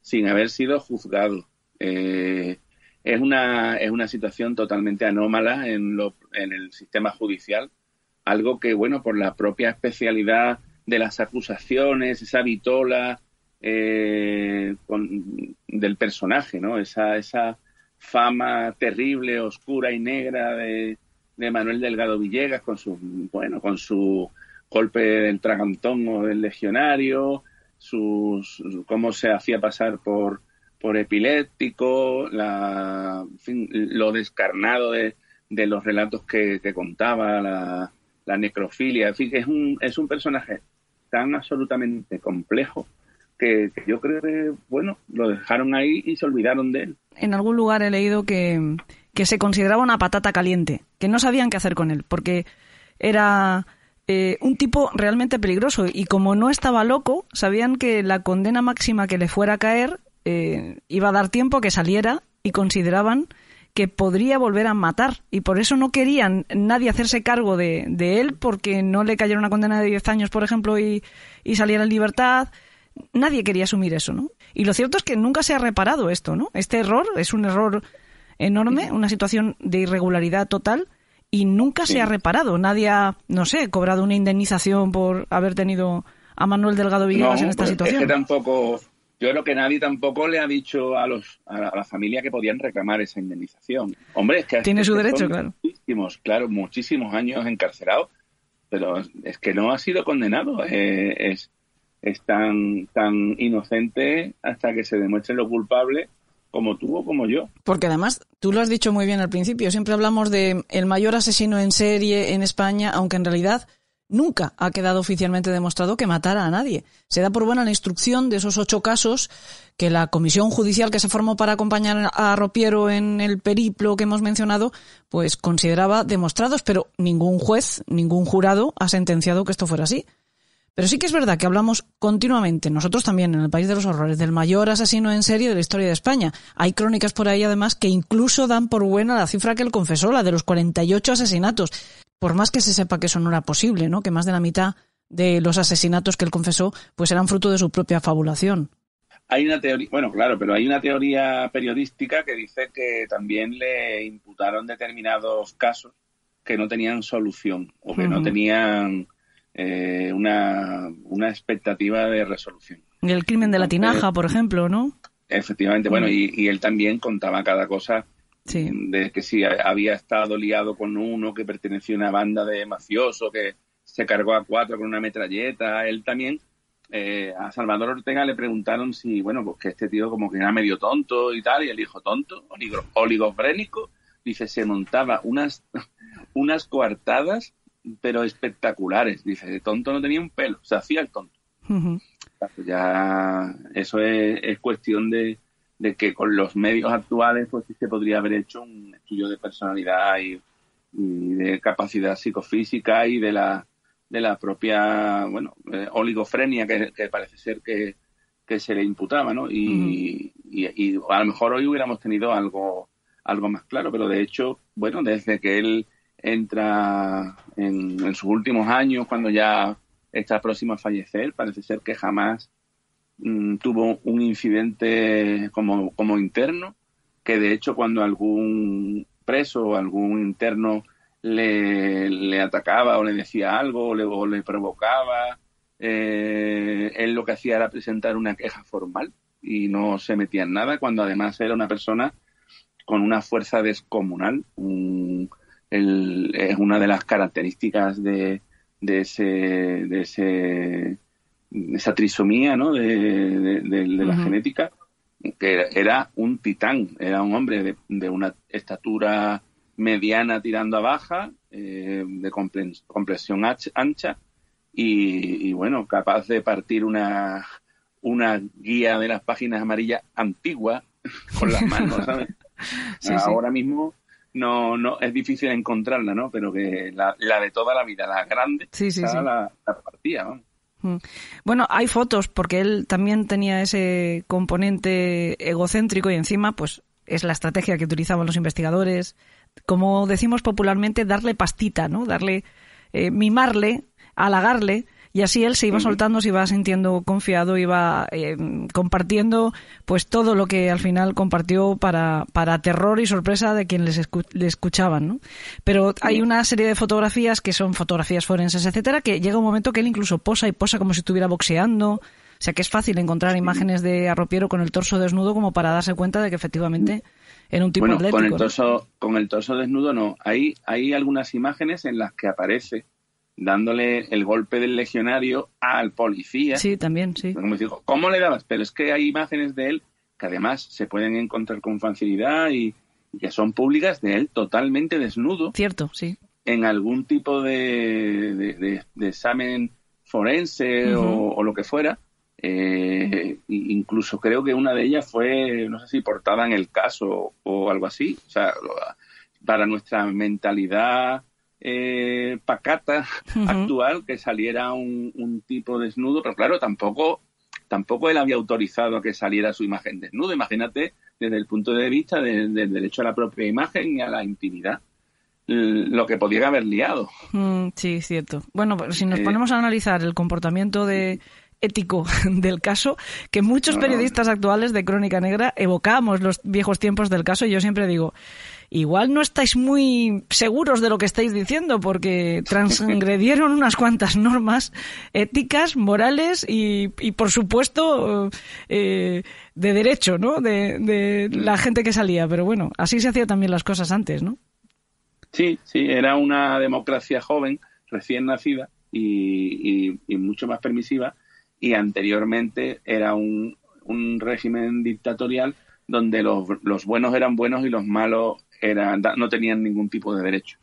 S6: sin haber sido juzgado. Eh, es una, es una situación totalmente anómala en, lo, en el sistema judicial, algo que, bueno, por la propia especialidad de las acusaciones, esa vitola eh, del personaje, ¿no? Esa, esa fama terrible, oscura y negra de, de Manuel Delgado Villegas con su, bueno, con su golpe del tragantón o del legionario, sus, cómo se hacía pasar por por epiléptico, la, lo descarnado de, los relatos que, contaba, la, necrofilia. En fin, es un, es un personaje tan absolutamente complejo que, yo creo que, bueno, lo dejaron ahí y se olvidaron de él.
S1: En algún lugar he leído que, que se consideraba una patata caliente, que no sabían qué hacer con él, porque era eh, un tipo realmente peligroso y como no estaba loco, sabían que la condena máxima que le fuera a caer eh, iba a dar tiempo a que saliera y consideraban que podría volver a matar y por eso no querían nadie hacerse cargo de, de él porque no le cayera una condena de 10 años, por ejemplo, y, y saliera en libertad. Nadie quería asumir eso, ¿no? Y lo cierto es que nunca se ha reparado esto, ¿no? Este error es un error enorme, una situación de irregularidad total y nunca se ha reparado. Nadie ha, no sé, cobrado una indemnización por haber tenido a Manuel Delgado Villegas en esta
S6: pues
S1: situación.
S6: Es que tampoco, yo creo que nadie tampoco le ha dicho a los a la, familia que podían reclamar esa indemnización. Hombre, es que
S1: tiene su derecho, claro.
S6: Muchísimos, claro, muchísimos años encarcelado, pero es que no ha sido condenado. Eh, es es tan tan inocente hasta que se demuestre lo culpable como tú o como yo.
S1: Porque además, tú lo has dicho muy bien al principio, siempre hablamos de el mayor asesino en serie en España, aunque en realidad nunca ha quedado oficialmente demostrado que matara a nadie. Se da por buena la instrucción de esos ocho casos que la comisión judicial que se formó para acompañar a Ropiero en el periplo que hemos mencionado, pues consideraba demostrados, pero ningún juez, ningún jurado ha sentenciado que esto fuera así. Pero sí que es verdad que hablamos continuamente, nosotros también en el País de los Horrores, del mayor asesino en serie de la historia de España. Hay crónicas por ahí además que incluso dan por buena la cifra que él confesó, la de los 48 asesinatos. Por más que se sepa que eso no era posible, ¿no? Que más de la mitad de los asesinatos que él confesó pues eran fruto de su propia fabulación.
S6: Hay una teoría, bueno, claro, pero hay una teoría periodística que dice que también le imputaron determinados casos que no tenían solución o que no tenían eh, una, una expectativa de resolución.
S1: El crimen de la tinaja, por ejemplo, ¿no?
S6: Efectivamente, bueno, y, él también contaba cada cosa de que si había estado liado con uno que pertenecía a una banda de mafiosos, que se cargó a cuatro con una metralleta, él también, eh, a Salvador Ortega le preguntaron si, bueno, pues que este tío como que era medio tonto y tal, y él dijo, tonto, oligofrénico, dice, se montaba unas, unas coartadas pero espectaculares. Dice, de tonto no tenía un pelo, se hacía el tonto. Ya eso es, cuestión de, que con los medios actuales pues sí se podría haber hecho un estudio de personalidad y, de capacidad psicofísica y de la de la propia bueno eh, oligofrenia que, parece ser que, se le imputaba no y, y, a lo mejor hoy hubiéramos tenido algo algo más claro pero de hecho bueno desde que él entra en, sus últimos años, cuando ya está próximo a fallecer. Parece ser que jamás mm, tuvo un incidente como, como interno, que de hecho cuando algún preso o algún interno le, atacaba o le decía algo o le, o le provocaba, eh, él lo que hacía era presentar una queja formal y no se metía en nada, cuando además era una persona con una fuerza descomunal, un, es una de las características de, de, ese, de, ese, esa trisomía ¿no? de, la genética, que era un titán, era un hombre de, una estatura mediana tirando a baja, eh, de complexión ancha y, bueno, capaz de partir una, una guía de las páginas amarillas antigua con las manos, ¿sabes? Ahora mismo no, no, es difícil encontrarla, ¿no? Pero que la, de toda la vida, la grande,
S1: sí, sí,
S6: La, partida,
S1: mm. Bueno, hay fotos porque él también tenía ese componente egocéntrico y encima, pues, es la estrategia que utilizaban los investigadores. Como decimos popularmente, darle pastita, ¿no? Darle, eh, mimarle, halagarle y así él se iba soltando, se iba sintiendo confiado, iba eh, compartiendo pues todo lo que al final compartió para, para terror y sorpresa de quien les le escuchaban, ¿no? Pero hay una serie de fotografías que son fotografías forenses, etcétera, que llega un momento que él incluso posa y posa como si estuviera boxeando. O sea que es fácil encontrar imágenes de arropiero con el torso desnudo como para darse cuenta de que efectivamente era un tipo
S6: bueno,
S1: atlético.
S6: Con el torso, con el torso desnudo no. Hay, hay algunas imágenes en las que aparece dándole el golpe del legionario al policía.
S1: Sí, también, sí.
S6: Como digo, ¿cómo le dabas? Pero es que hay imágenes de él que además se pueden encontrar con facilidad y, que son públicas de él totalmente desnudo.
S1: Cierto, sí.
S6: En algún tipo de, de, examen forense o, lo que fuera, Eh, incluso creo que una de ellas fue, no sé si portada en el caso o algo así. O sea, para nuestra mentalidad eh, pacata actual que saliera un, un, tipo desnudo, pero claro, tampoco, tampoco él había autorizado a que saliera su imagen desnuda. Imagínate desde el punto de vista del derecho a la propia imagen y a la intimidad lo que podía haber liado.
S1: Mm, sí, cierto. Bueno, pues si nos eh, ponemos a analizar el comportamiento de ético del caso, que muchos periodistas actuales de Crónica Negra evocamos los viejos tiempos del caso y yo siempre digo, igual no estáis muy seguros de lo que estáis diciendo porque transgredieron unas cuantas normas éticas, morales y, por supuesto eh, de derecho, ¿no? De, la gente que salía. Pero bueno, así se hacían también las cosas antes, ¿no?
S6: Sí, sí, era una democracia joven, recién nacida y, mucho más permisiva y anteriormente era un, régimen dictatorial donde los, buenos eran buenos y los malos eran, no tenían ningún tipo de derecho.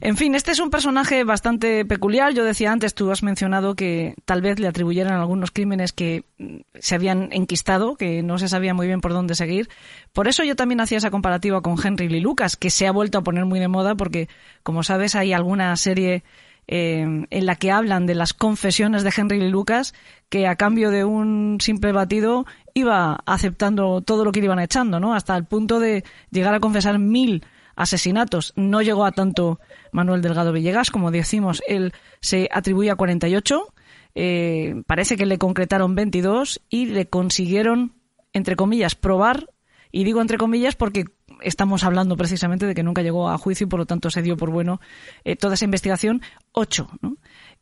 S1: En fin, este es un personaje bastante peculiar. Yo decía antes, tú has mencionado que tal vez le atribuyeran algunos crímenes que mm, se habían enquistado, que no se sabía muy bien por dónde seguir. Por eso yo también hacía esa comparativa con Henry Lee Lucas, que se ha vuelto a poner muy de moda porque, como sabes, hay alguna serie eh, en la que hablan de las confesiones de Henry Lee Lucas, que a cambio de un simple batido iba aceptando todo lo que le iban echando, ¿no? Hasta el punto de llegar a confesar mil asesinatos. No llegó a tanto Manuel Delgado Villegas, como decimos, él se atribuía 48. Eh, parece que le concretaron 22 y le consiguieron, entre comillas, probar. Y digo entre comillas porque estamos hablando precisamente de que nunca llegó a juicio y por lo tanto se dio por bueno eh, toda esa investigación, 8.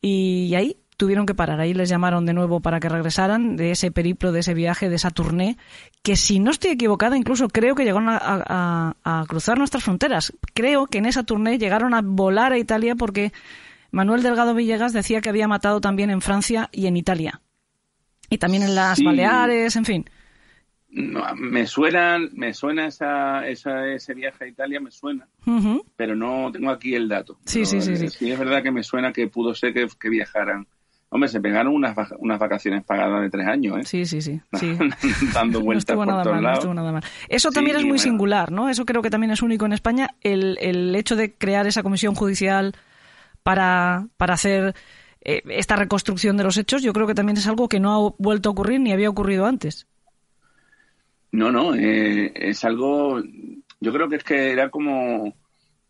S1: Y ahí tuvieron que parar. Ahí les llamaron de nuevo para que regresaran de ese periplo, de ese viaje, de esa tournée, que si no estoy equivocada, incluso creo que llegaron a, cruzar nuestras fronteras. Creo que en esa tournée llegaron a volar a Italia porque Manuel Delgado Villegas decía que había matado también en Francia y en Italia. Y también en las Baleares, en fin.
S6: Me suena, me suena esa, ese viaje a Italia, me suena, pero no tengo aquí el dato.
S1: Sí, sí, sí,
S6: sí, es verdad que me suena que pudo ser que viajaran Hombre, se pegaron unas, unas vacaciones pagadas de tres años, ¿eh?
S1: Sí, sí, sí.
S6: Dando vueltas por todos lados.
S1: No nada mal. Eso también es muy singular, ¿no? Eso creo que también es único en España, el, el hecho de crear esa comisión judicial para, para hacer eh, esta reconstrucción de los hechos, yo creo que también es algo que no ha vuelto a ocurrir ni había ocurrido antes.
S6: No, no, eh, es algo, yo creo que es que era como,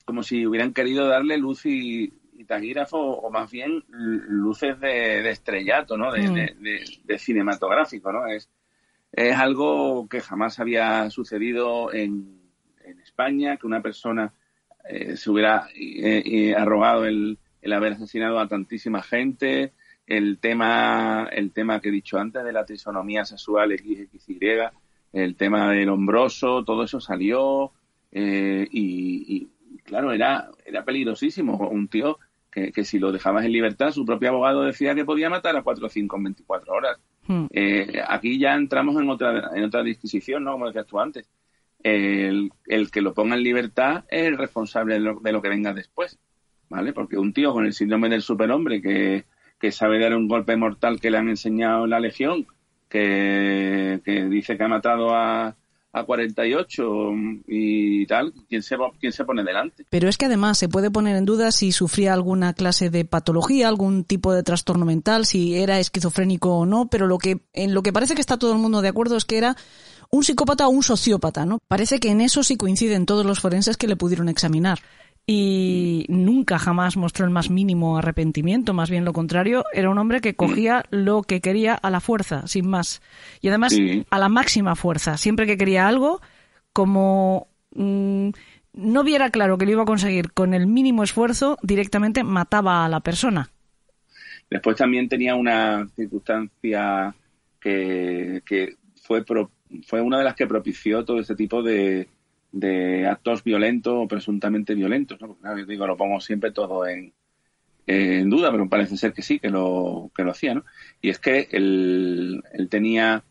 S6: como si hubieran querido darle luz y, taquígrafo o más bien luces de, estrellato, ¿no? Mm. De, cinematográfico, ¿no? Es, es algo que jamás había sucedido en, España, que una persona eh, se hubiera eh, eh, arrogado el, el, haber asesinado a tantísima gente, el tema, el tema que he dicho antes de la trisonomía sexual XXY, el tema del hombroso, todo eso salió y, claro, era, era peligrosísimo. Un tío que, si lo dejabas en libertad, su propio abogado decía que podía matar a cuatro o cinco en 24 horas. Hmm. Eh, aquí ya entramos en otra, en otra disquisición, ¿no? Como decías tú antes. El, el, que lo ponga en libertad es el responsable de lo, de lo, que venga después, ¿vale? Porque un tío con el síndrome del superhombre que, que sabe dar un golpe mortal que le han enseñado en la Legión, que, dice que ha matado a, a 48 y tal, ¿quién se, ¿quién se pone delante?
S1: Pero es que además se puede poner en duda si sufría alguna clase de patología, algún tipo de trastorno mental, si era esquizofrénico o no, pero lo que, en lo que parece que está todo el mundo de acuerdo es que era un psicópata o un sociópata, ¿no? Parece que en eso sí coinciden todos los forenses que le pudieron examinar y nunca jamás mostró el más mínimo arrepentimiento, más bien lo contrario, era un hombre que cogía lo que quería a la fuerza, sin más. Y además a la máxima fuerza, siempre que quería algo, como mm, no viera claro que lo iba a conseguir con el mínimo esfuerzo, directamente mataba a la persona.
S6: Después también tenía una circunstancia que, que fue, fue una de las que propició todo este tipo de, de actos violentos o presuntamente violentos, ¿no? Porque, digo, lo pongo siempre todo en, en, duda, pero parece ser que sí, que lo, que lo hacía, ¿no? Y es que él, él tenía,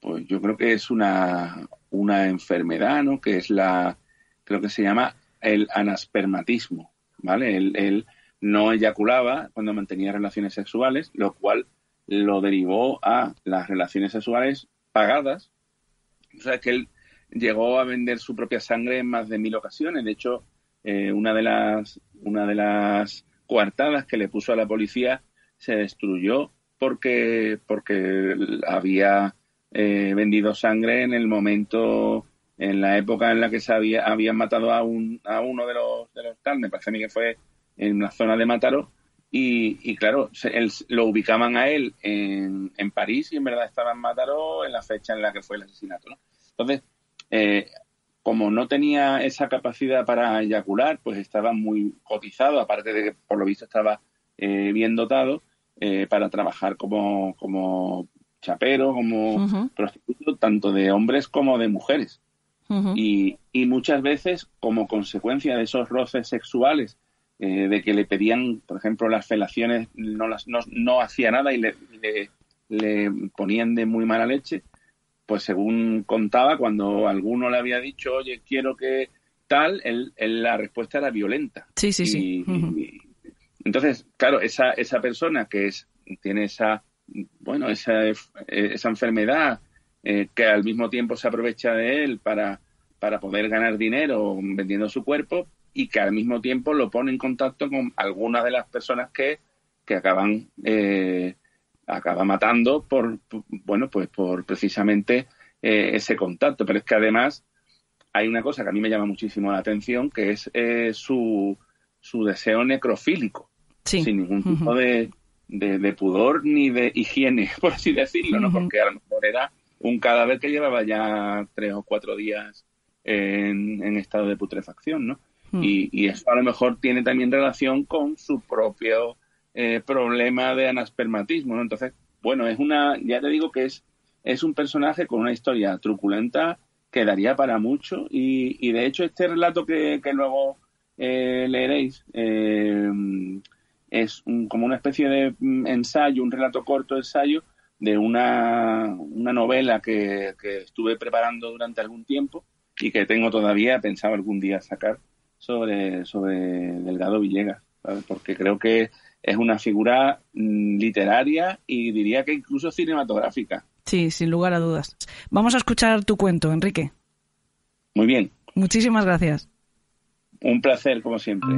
S6: pues yo creo que es una, una enfermedad, ¿no? Que es la, creo que se llama el anaspermatismo, ¿vale? Él, él no eyaculaba cuando mantenía relaciones sexuales, lo cual lo derivó a las relaciones sexuales pagadas. O sea, que él llegó a vender su propia sangre en más de mil ocasiones. De hecho, eh, una de las una de las coartadas que le puso a la policía se destruyó porque porque había eh, vendido sangre en el momento en la época en la que se había, habían matado a, un, a uno de los de los tal me parece a mí que fue en la zona de Mataró y, y claro lo ubicaban a él en, en París y en verdad estaba en Mataró en la fecha en la que fue el asesinato ¿no? entonces eh, como no tenía esa capacidad para eyacular, pues estaba muy cotizado, aparte de que por lo visto estaba eh, bien dotado eh, para trabajar como, como chapero, como prostituto, tanto de hombres como de mujeres. y, y, muchas veces, como consecuencia de esos roces sexuales, de que le pedían, por ejemplo, las felaciones, no, las, no, no hacía nada y le, le ponían de muy mala leche, pues según contaba, cuando alguno le había dicho, oye, quiero que tal, él, la respuesta era violenta.
S1: Sí, sí, sí.
S6: entonces, claro, esa, esa persona que es, tiene esa, bueno, esa, esa enfermedad eh, que al mismo tiempo se aprovecha de él para, para poder ganar dinero vendiendo su cuerpo y que al mismo tiempo lo pone en contacto con algunas de las personas que, que acaban eh, acaba matando por, bueno, pues por precisamente eh, ese contacto. Pero es que además hay una cosa que a mí me llama muchísimo la atención, que es eh, su, su deseo necrofílico, sin ningún tipo de, de, pudor ni de higiene, por así decirlo, ¿no? Porque a lo mejor era un cadáver que llevaba ya tres o cuatro días en, en estado de putrefacción, ¿no? Hmm. Y, y, eso a lo mejor tiene también relación con su propio eh, problema de anaspermatismo. Entonces, bueno, es una, ya te digo que es, es un personaje con una historia truculenta que daría para mucho y, y de hecho este relato que, que luego eh, leeréis eh, es como una especie de mm, ensayo, un relato corto ensayo de una, una novela que, que, estuve preparando durante algún tiempo y que tengo todavía pensado algún día sacar sobre, sobre Delgado Villegas, porque creo que es una figura mm, literaria y diría que incluso cinematográfica.
S1: Sí, sin lugar a dudas. Vamos a escuchar tu cuento, Enrique.
S6: Muy bien.
S1: Muchísimas gracias.
S6: Un placer, como siempre.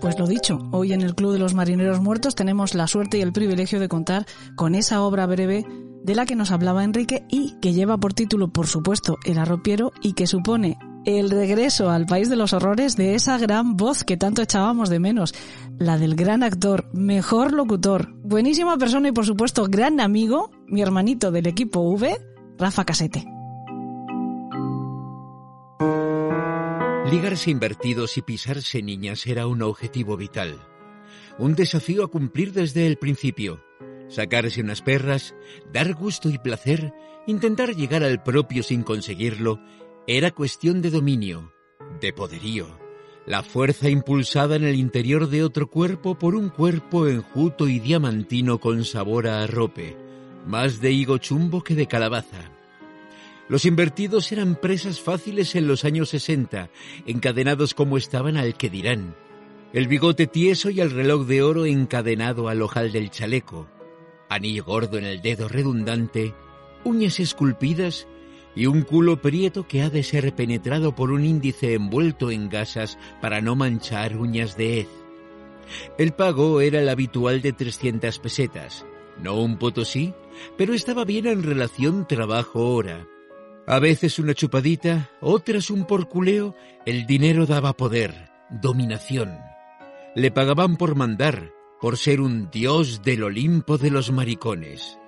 S1: Pues lo dicho, hoy en el Club de los Marineros Muertos tenemos la suerte y el privilegio de contar con esa obra breve de la que nos hablaba Enrique y que lleva por título, por supuesto, El arropiero y que supone el regreso al país de los horrores de esa gran voz que tanto echábamos de menos, la del gran actor, mejor locutor, buenísima persona y por supuesto gran amigo, mi hermanito del equipo V, Rafa Casete.
S7: Ligarse invertidos y pisarse niñas era un objetivo vital, un desafío a cumplir desde el principio sacarse unas perras, dar gusto y placer, intentar llegar al propio sin conseguirlo, era cuestión de dominio, de poderío, la fuerza impulsada en el interior de otro cuerpo por un cuerpo enjuto y diamantino con sabor a arrope, más de higo chumbo que de calabaza. Los invertidos eran presas fáciles en los años 60, encadenados como estaban al que dirán. El bigote tieso y el reloj de oro encadenado al ojal del chaleco, anillo gordo en el dedo redundante, uñas esculpidas y un culo prieto que ha de ser penetrado por un índice envuelto en gasas para no manchar uñas de hez. El pago era el habitual de 300 pesetas, no un potosí, pero estaba bien en relación trabajo-hora. A veces una chupadita, otras un porculeo, el dinero daba poder, dominación. Le pagaban por mandar, por ser un dios del Olimpo de los maricones.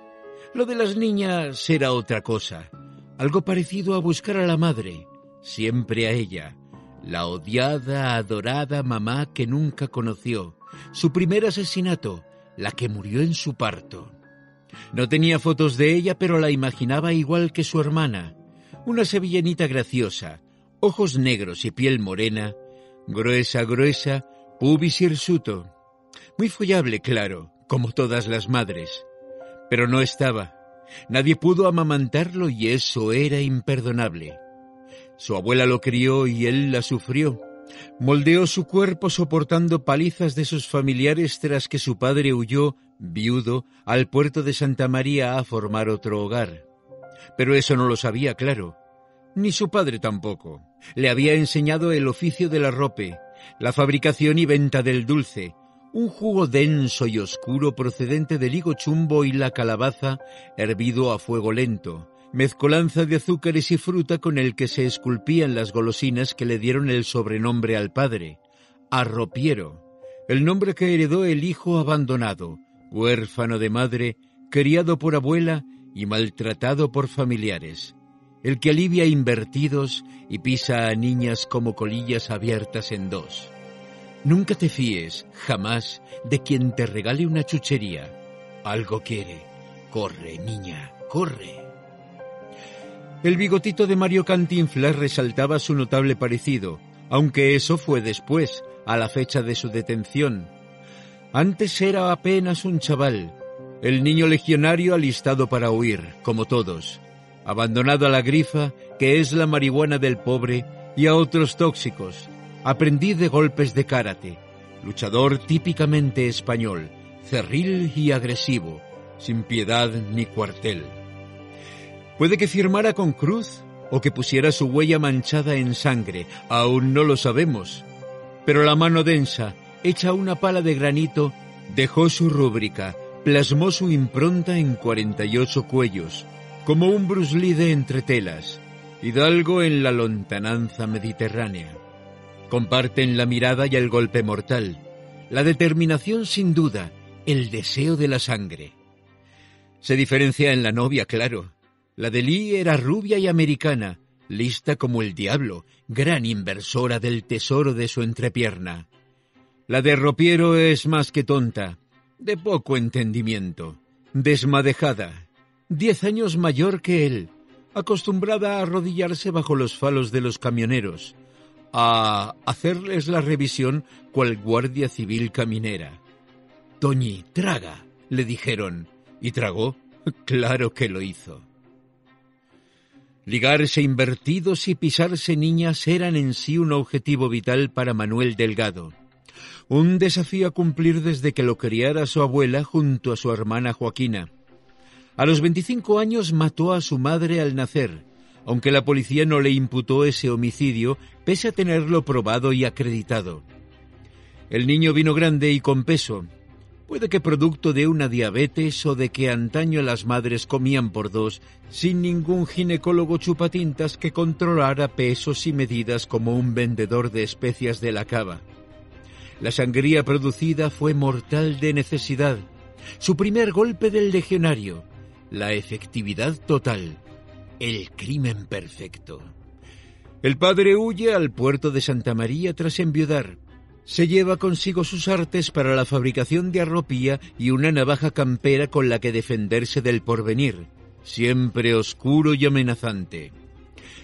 S7: Lo de las niñas era otra cosa, algo parecido a buscar a la madre, siempre a ella, la odiada, adorada mamá que nunca conoció, su primer asesinato, la que murió en su parto. No tenía fotos de ella, pero la imaginaba igual que su hermana, una sevillanita graciosa, ojos negros y piel morena, gruesa, gruesa, pubis hirsuto. Muy follable, claro, como todas las madres. Pero no estaba. Nadie pudo amamantarlo y eso era imperdonable. Su abuela lo crió y él la sufrió. Moldeó su cuerpo soportando palizas de sus familiares tras que su padre huyó, viudo, al puerto de Santa María a formar otro hogar. Pero eso no lo sabía claro. Ni su padre tampoco. Le había enseñado el oficio de la rope, la fabricación y venta del dulce, un jugo denso y oscuro procedente del higo chumbo y la calabaza hervido a fuego lento, mezcolanza de azúcares y fruta con el que se esculpían las golosinas que le dieron el sobrenombre al padre, arropiero, el nombre que heredó el hijo abandonado, huérfano de madre, criado por abuela y maltratado por familiares, el que alivia invertidos y pisa a niñas como colillas abiertas en dos. Nunca te fíes, jamás, de quien te regale una chuchería. Algo quiere. Corre, niña, corre. El bigotito de Mario Cantinflas resaltaba su notable parecido, aunque eso fue después, a la fecha de su detención. Antes era apenas un chaval, el niño legionario alistado para huir, como todos, abandonado a la grifa, que es la marihuana del pobre, y a otros tóxicos. Aprendí de golpes de karate, luchador típicamente español, cerril y agresivo, sin piedad ni cuartel. Puede que firmara con cruz o que pusiera su huella manchada en sangre, aún no lo sabemos. Pero la mano densa, hecha una pala de granito, dejó su rúbrica, plasmó su impronta en 48 cuellos, como un Bruce Lee de entretelas, hidalgo en la lontananza mediterránea. Comparten la mirada y el golpe mortal, la determinación sin duda, el deseo de la sangre. Se diferencia en la novia, claro, la de Lee era rubia y americana, lista como el diablo, gran inversora del tesoro de su entrepierna. La de Ropiero es más que tonta, de poco entendimiento, desmadejada, diez años mayor que él, acostumbrada a arrodillarse bajo los falos de los camioneros, a hacerles la revisión cual guardia civil caminera. Toñi, traga, le dijeron, y tragó, claro que lo hizo. Ligarse invertidos y pisarse niñas eran en sí un objetivo vital para Manuel Delgado. Un desafío a cumplir desde que lo criara su abuela junto a su hermana Joaquina. A los 25 años mató a su madre al nacer, aunque la policía no le imputó ese homicidio pese a tenerlo probado y acreditado. El niño vino grande y con peso, Puede que producto de una diabetes o de que antaño las madres comían por dos sin ningún ginecólogo chupatintas que controlara pesos y medidas como un vendedor de especias de la cava. La sangría producida fue mortal de necesidad. Su primer golpe del legionario, la efectividad total, el crimen perfecto. El padre huye al puerto de Santa María tras enviudar se lleva consigo sus artes para la fabricación de arropía y una navaja campera con la que defenderse del porvenir, siempre oscuro y amenazante.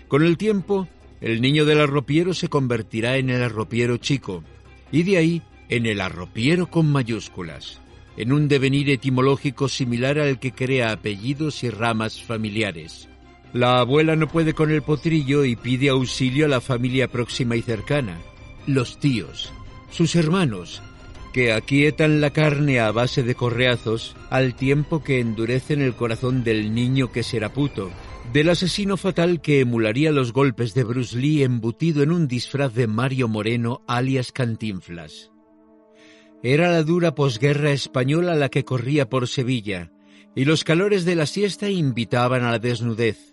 S7: Con el tiempo, el niño del arropiero se convertirá en el arropiero chico, y de ahí en el arropiero con mayúsculas, en un devenir etimológico similar al que crea apellidos y ramas familiares. La abuela no puede con el potrillo y pide auxilio a la familia próxima y cercana, los tíos, sus hermanos, que aquietan la carne a base de correazos al tiempo que endurecen el corazón del niño que será puto, del asesino fatal que emularía los golpes de Bruce Lee embutido en un disfraz de Mario Moreno alias Cantinflas. Era la dura posguerra española la que corría por Sevilla, y los calores de la siesta invitaban a la desnudez.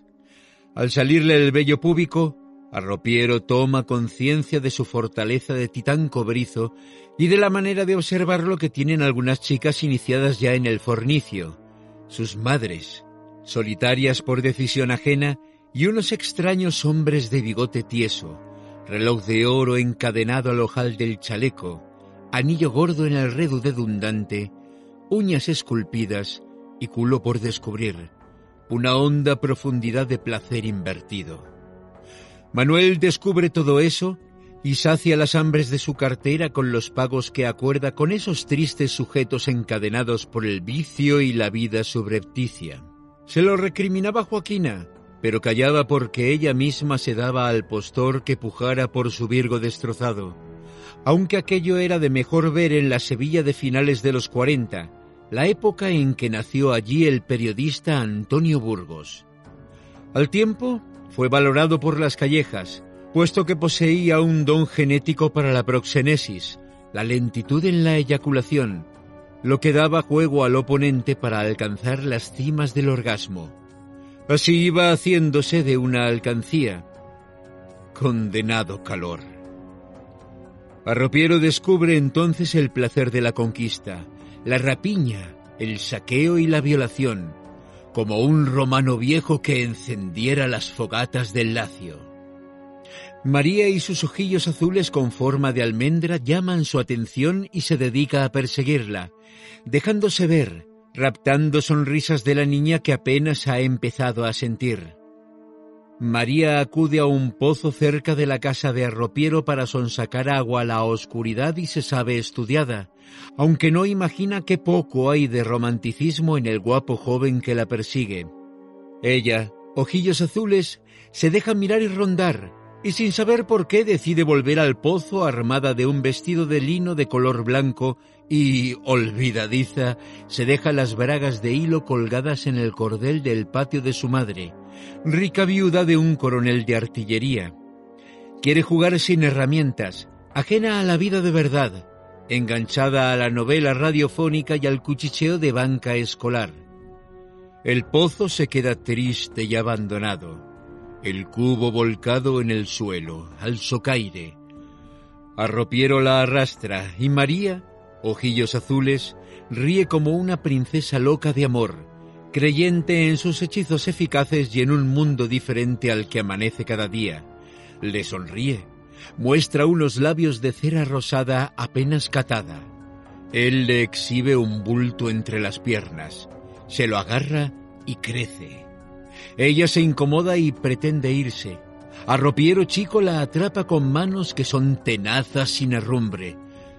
S7: Al salirle el vello púbico, Arropiero toma conciencia de su fortaleza de titán cobrizo y de la manera de observarlo que tienen algunas chicas iniciadas ya en el fornicio, sus madres, solitarias por decisión ajena, y unos extraños hombres de bigote tieso, reloj de oro encadenado al ojal del chaleco, anillo gordo en el redo dedundante, uñas esculpidas y culo por descubrir, una honda profundidad de placer invertido. Manuel descubre todo eso y sacia las hambres de su cartera con los pagos que acuerda con esos tristes sujetos encadenados por el vicio y la vida subrepticia. Se lo recriminaba Joaquina, pero callaba porque ella misma se daba al postor que pujara por su Virgo destrozado, aunque aquello era de mejor ver en la Sevilla de finales de los 40, la época en que nació allí el periodista Antonio Burgos. Al tiempo, fue valorado por las callejas, puesto que poseía un don genético para la proxenesis, la lentitud en la eyaculación, lo que daba juego al oponente para alcanzar las cimas del orgasmo. Así iba haciéndose de una alcancía. Condenado calor. Arropiero descubre entonces el placer de la conquista, la rapiña, el saqueo y la violación, como un romano viejo que encendiera las fogatas del lacio. María y sus ojillos azules con forma de almendra llaman su atención y se dedica a perseguirla, dejándose ver, raptando sonrisas de la niña que apenas ha empezado a sentir. María acude a un pozo cerca de la casa de Arropiero para sonsacar agua a la oscuridad y se sabe estudiada, aunque no imagina qué poco hay de romanticismo en el guapo joven que la persigue. Ella, ojillos azules, se deja mirar y rondar, y sin saber por qué decide volver al pozo armada de un vestido de lino de color blanco y, olvidadiza, se deja las bragas de hilo colgadas en el cordel del patio de su madre, rica viuda de un coronel de artillería. Quiere jugar sin herramientas, ajena a la vida de verdad, enganchada a la novela radiofónica y al cuchicheo de banca escolar. El pozo se queda triste y abandonado, el cubo volcado en el suelo, al socaire. Arropiero la arrastra y María, ojillos azules, ríe como una princesa loca de amor, creyente en sus hechizos eficaces y en un mundo diferente al que amanece cada día. Le sonríe, muestra unos labios de cera rosada apenas catada. Él le exhibe un bulto entre las piernas, se lo agarra y crece. Ella se incomoda y pretende irse. Arropiero chico la atrapa con manos que son tenazas sin herrumbre.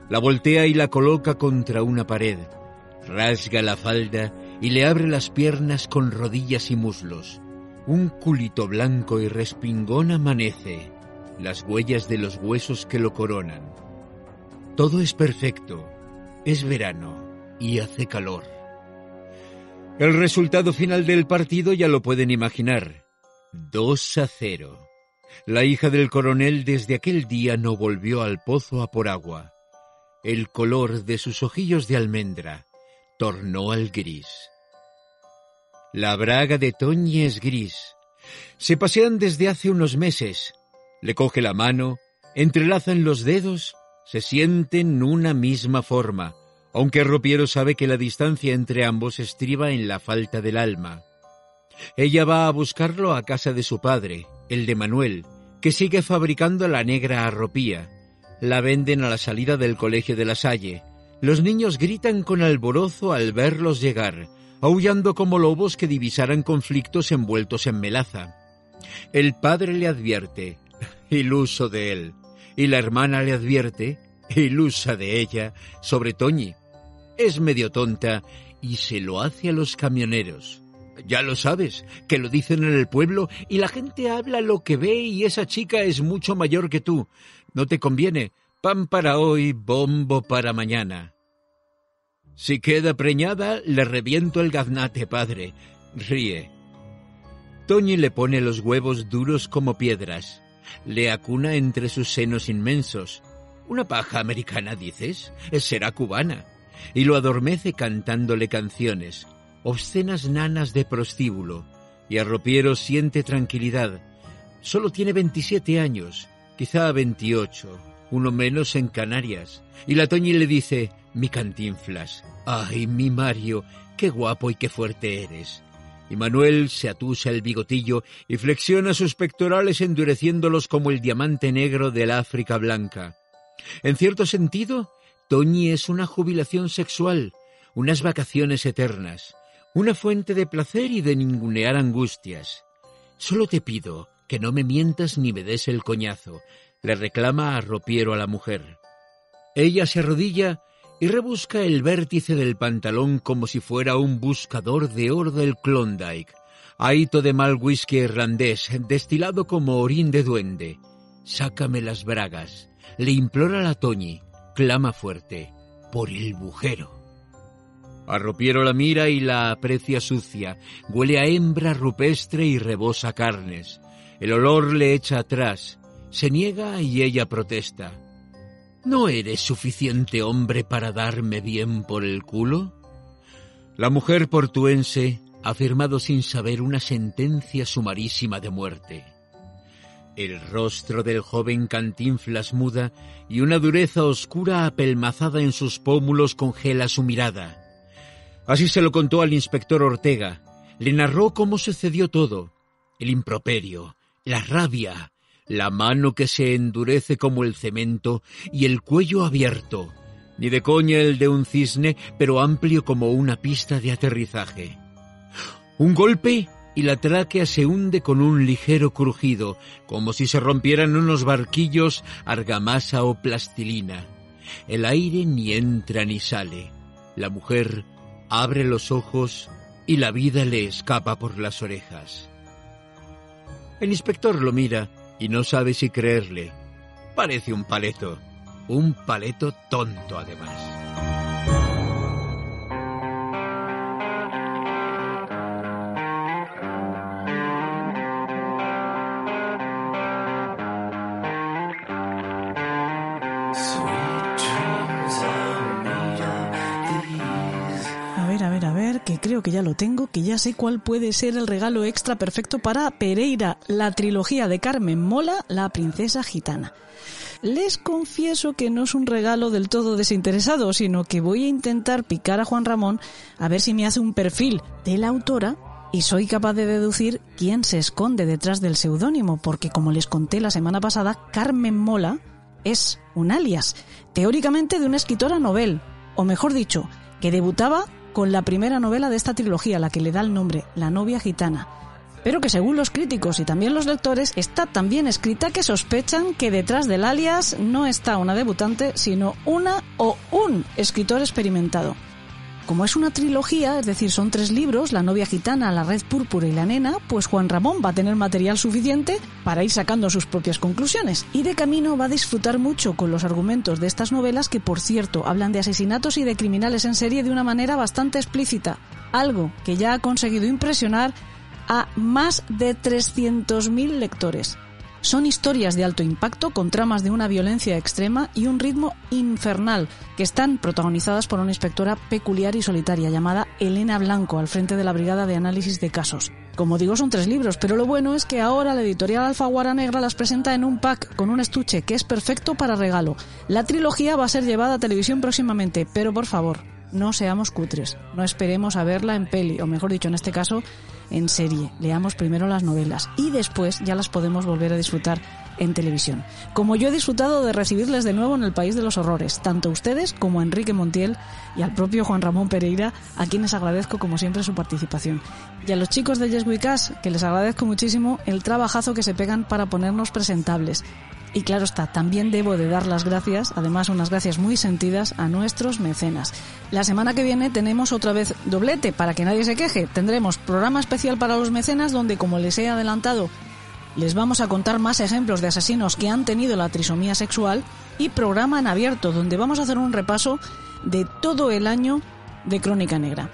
S7: La voltea y la coloca contra una pared. Rasga la falda y le abre las piernas con rodillas y muslos. Un culito blanco y respingón amanece, las huellas de los huesos que lo coronan. Todo es perfecto, es verano y hace calor. El resultado final del partido ya lo pueden imaginar. 2 a 0. La hija del coronel desde aquel día no volvió al pozo a por agua. El color de sus ojillos de almendra tornó al gris. La braga de Toñi es gris. Se pasean desde hace unos meses. Le coge la mano, entrelazan los dedos, se sienten una misma forma, aunque Ropiero sabe que la distancia entre ambos estriba en la falta del alma. Ella va a buscarlo a casa de su padre, el de Manuel, que sigue fabricando la negra arropía. La venden a la salida del colegio de la Salle. Los niños gritan con alborozo al verlos llegar, aullando como lobos que divisaran conflictos envueltos en melaza. El padre le advierte, iluso de él, y la hermana le advierte, ilusa de ella, sobre Toñi. Es medio tonta y se lo hace a los camioneros. Ya lo sabes, que lo dicen en el pueblo y la gente habla lo que ve y esa chica es mucho mayor que tú. No te conviene. Pan para hoy, bombo para mañana. Si queda preñada, le reviento el gaznate, padre. Ríe. Toñi le pone los huevos duros como piedras. Le acuna entre sus senos inmensos. ¿Una paja americana, dices? Será cubana. Y lo adormece cantándole canciones, obscenas nanas de prostíbulo. Y Arropiero siente tranquilidad. Solo tiene 27 años, quizá 28, uno menos en Canarias. Y la Toñi le dice, mi cantinflas. Ay, mi Mario, qué guapo y qué fuerte eres. Y Manuel se atusa el bigotillo y flexiona sus pectorales endureciéndolos como el diamante negro del África blanca. En cierto sentido, Toñi es una jubilación sexual, unas vacaciones eternas, una fuente de placer y de ningunear angustias. Solo te pido que no me mientas ni me des el coñazo, le reclama a Ropiero a la mujer. Ella se arrodilla y rebusca el vértice del pantalón como si fuera un buscador de oro del Klondike, Ahito de mal whisky irlandés, destilado como orín de duende. Sácame las bragas. Le implora la Toñi. Clama fuerte. Por el bujero. Arropiero la mira y la aprecia sucia. Huele a hembra rupestre y rebosa carnes. El olor le echa atrás. Se niega y ella protesta. ¿No eres suficiente hombre para darme bien por el culo? La mujer portuense ha firmado sin saber una sentencia sumarísima de muerte. El rostro del joven Cantinflas muda y una dureza oscura apelmazada en sus pómulos congela su mirada. Así se lo contó al inspector Ortega. Le narró cómo sucedió todo. El improperio, la rabia, la mano que se endurece como el cemento y el cuello abierto. Ni de coña el de un cisne, pero amplio como una pista de aterrizaje. Un golpe y la tráquea se hunde con un ligero crujido, como si se rompieran unos barquillos argamasa o plastilina. El aire ni entra ni sale. La mujer abre los ojos y la vida le escapa por las orejas. El inspector lo mira y no sabe si creerle. Parece un paleto, un paleto tonto además.
S1: Creo que ya lo tengo, que ya sé cuál puede ser el regalo extra perfecto para Pereira, la trilogía de Carmen Mola, la princesa gitana. Les confieso que no es un regalo del todo desinteresado, sino que voy a intentar picar a Juan Ramón a ver si me hace un perfil de la autora y soy capaz de deducir quién se esconde detrás del seudónimo, porque como les conté la semana pasada, Carmen Mola es un alias, teóricamente de una escritora novel, o mejor dicho, que debutaba con la primera novela de esta trilogía, la que le da el nombre, La novia gitana. Pero que según los críticos y también los lectores está tan bien escrita que sospechan que detrás del alias no está una debutante, sino una o un escritor experimentado. Como es una trilogía, es decir, son tres libros, La novia gitana, La red púrpura y La nena, pues Juan Ramón va a tener material suficiente para ir sacando sus propias conclusiones. Y de camino va a disfrutar mucho con los argumentos de estas novelas que, por cierto, hablan de asesinatos y de criminales en serie de una manera bastante explícita. Algo que ya ha conseguido impresionar a más de 300.000 lectores. Son historias de alto impacto con tramas de una violencia extrema y un ritmo infernal que están protagonizadas por una inspectora peculiar y solitaria llamada Elena Blanco al frente de la Brigada de Análisis de Casos. Como digo, son tres libros, pero lo bueno es que ahora la editorial Alfaguara Negra las presenta en un pack con un estuche que es perfecto para regalo. La trilogía va a ser llevada a televisión próximamente, pero por favor, no seamos cutres, no esperemos a verla en peli, o mejor dicho, en este caso, en serie. Leamos primero las novelas y después ya las podemos volver a disfrutar en televisión. Como yo he disfrutado de recibirles de nuevo en el País de los Horrores, tanto a ustedes como a Enrique Montiel y al propio Juan Ramón Pereira, a quienes agradezco como siempre su participación. Y a los chicos de Yes We que les agradezco muchísimo el trabajazo que se pegan para ponernos presentables. Y claro está, también debo de dar las gracias, además unas gracias muy sentidas, a nuestros mecenas. La semana que viene tenemos otra vez doblete, para que nadie se queje. Tendremos programa especial para los mecenas donde, como les he adelantado, les vamos a contar más ejemplos de asesinos que han tenido la trisomía sexual y programa en abierto, donde vamos a hacer un repaso de todo el año de Crónica Negra.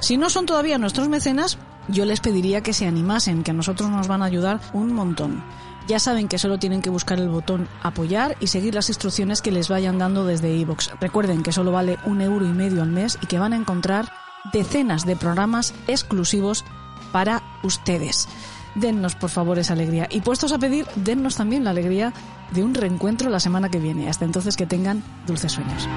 S1: Si no son todavía nuestros mecenas, yo les pediría que se animasen, que a nosotros nos van a ayudar un montón. Ya saben que solo tienen que buscar el botón apoyar y seguir las instrucciones que les vayan dando desde iVoox. Recuerden que solo vale un euro y medio al mes y que van a encontrar decenas de programas exclusivos para ustedes. Dennos por favor esa alegría. Y puestos a pedir, dennos también la alegría de un reencuentro la semana que viene. Hasta entonces que tengan dulces sueños.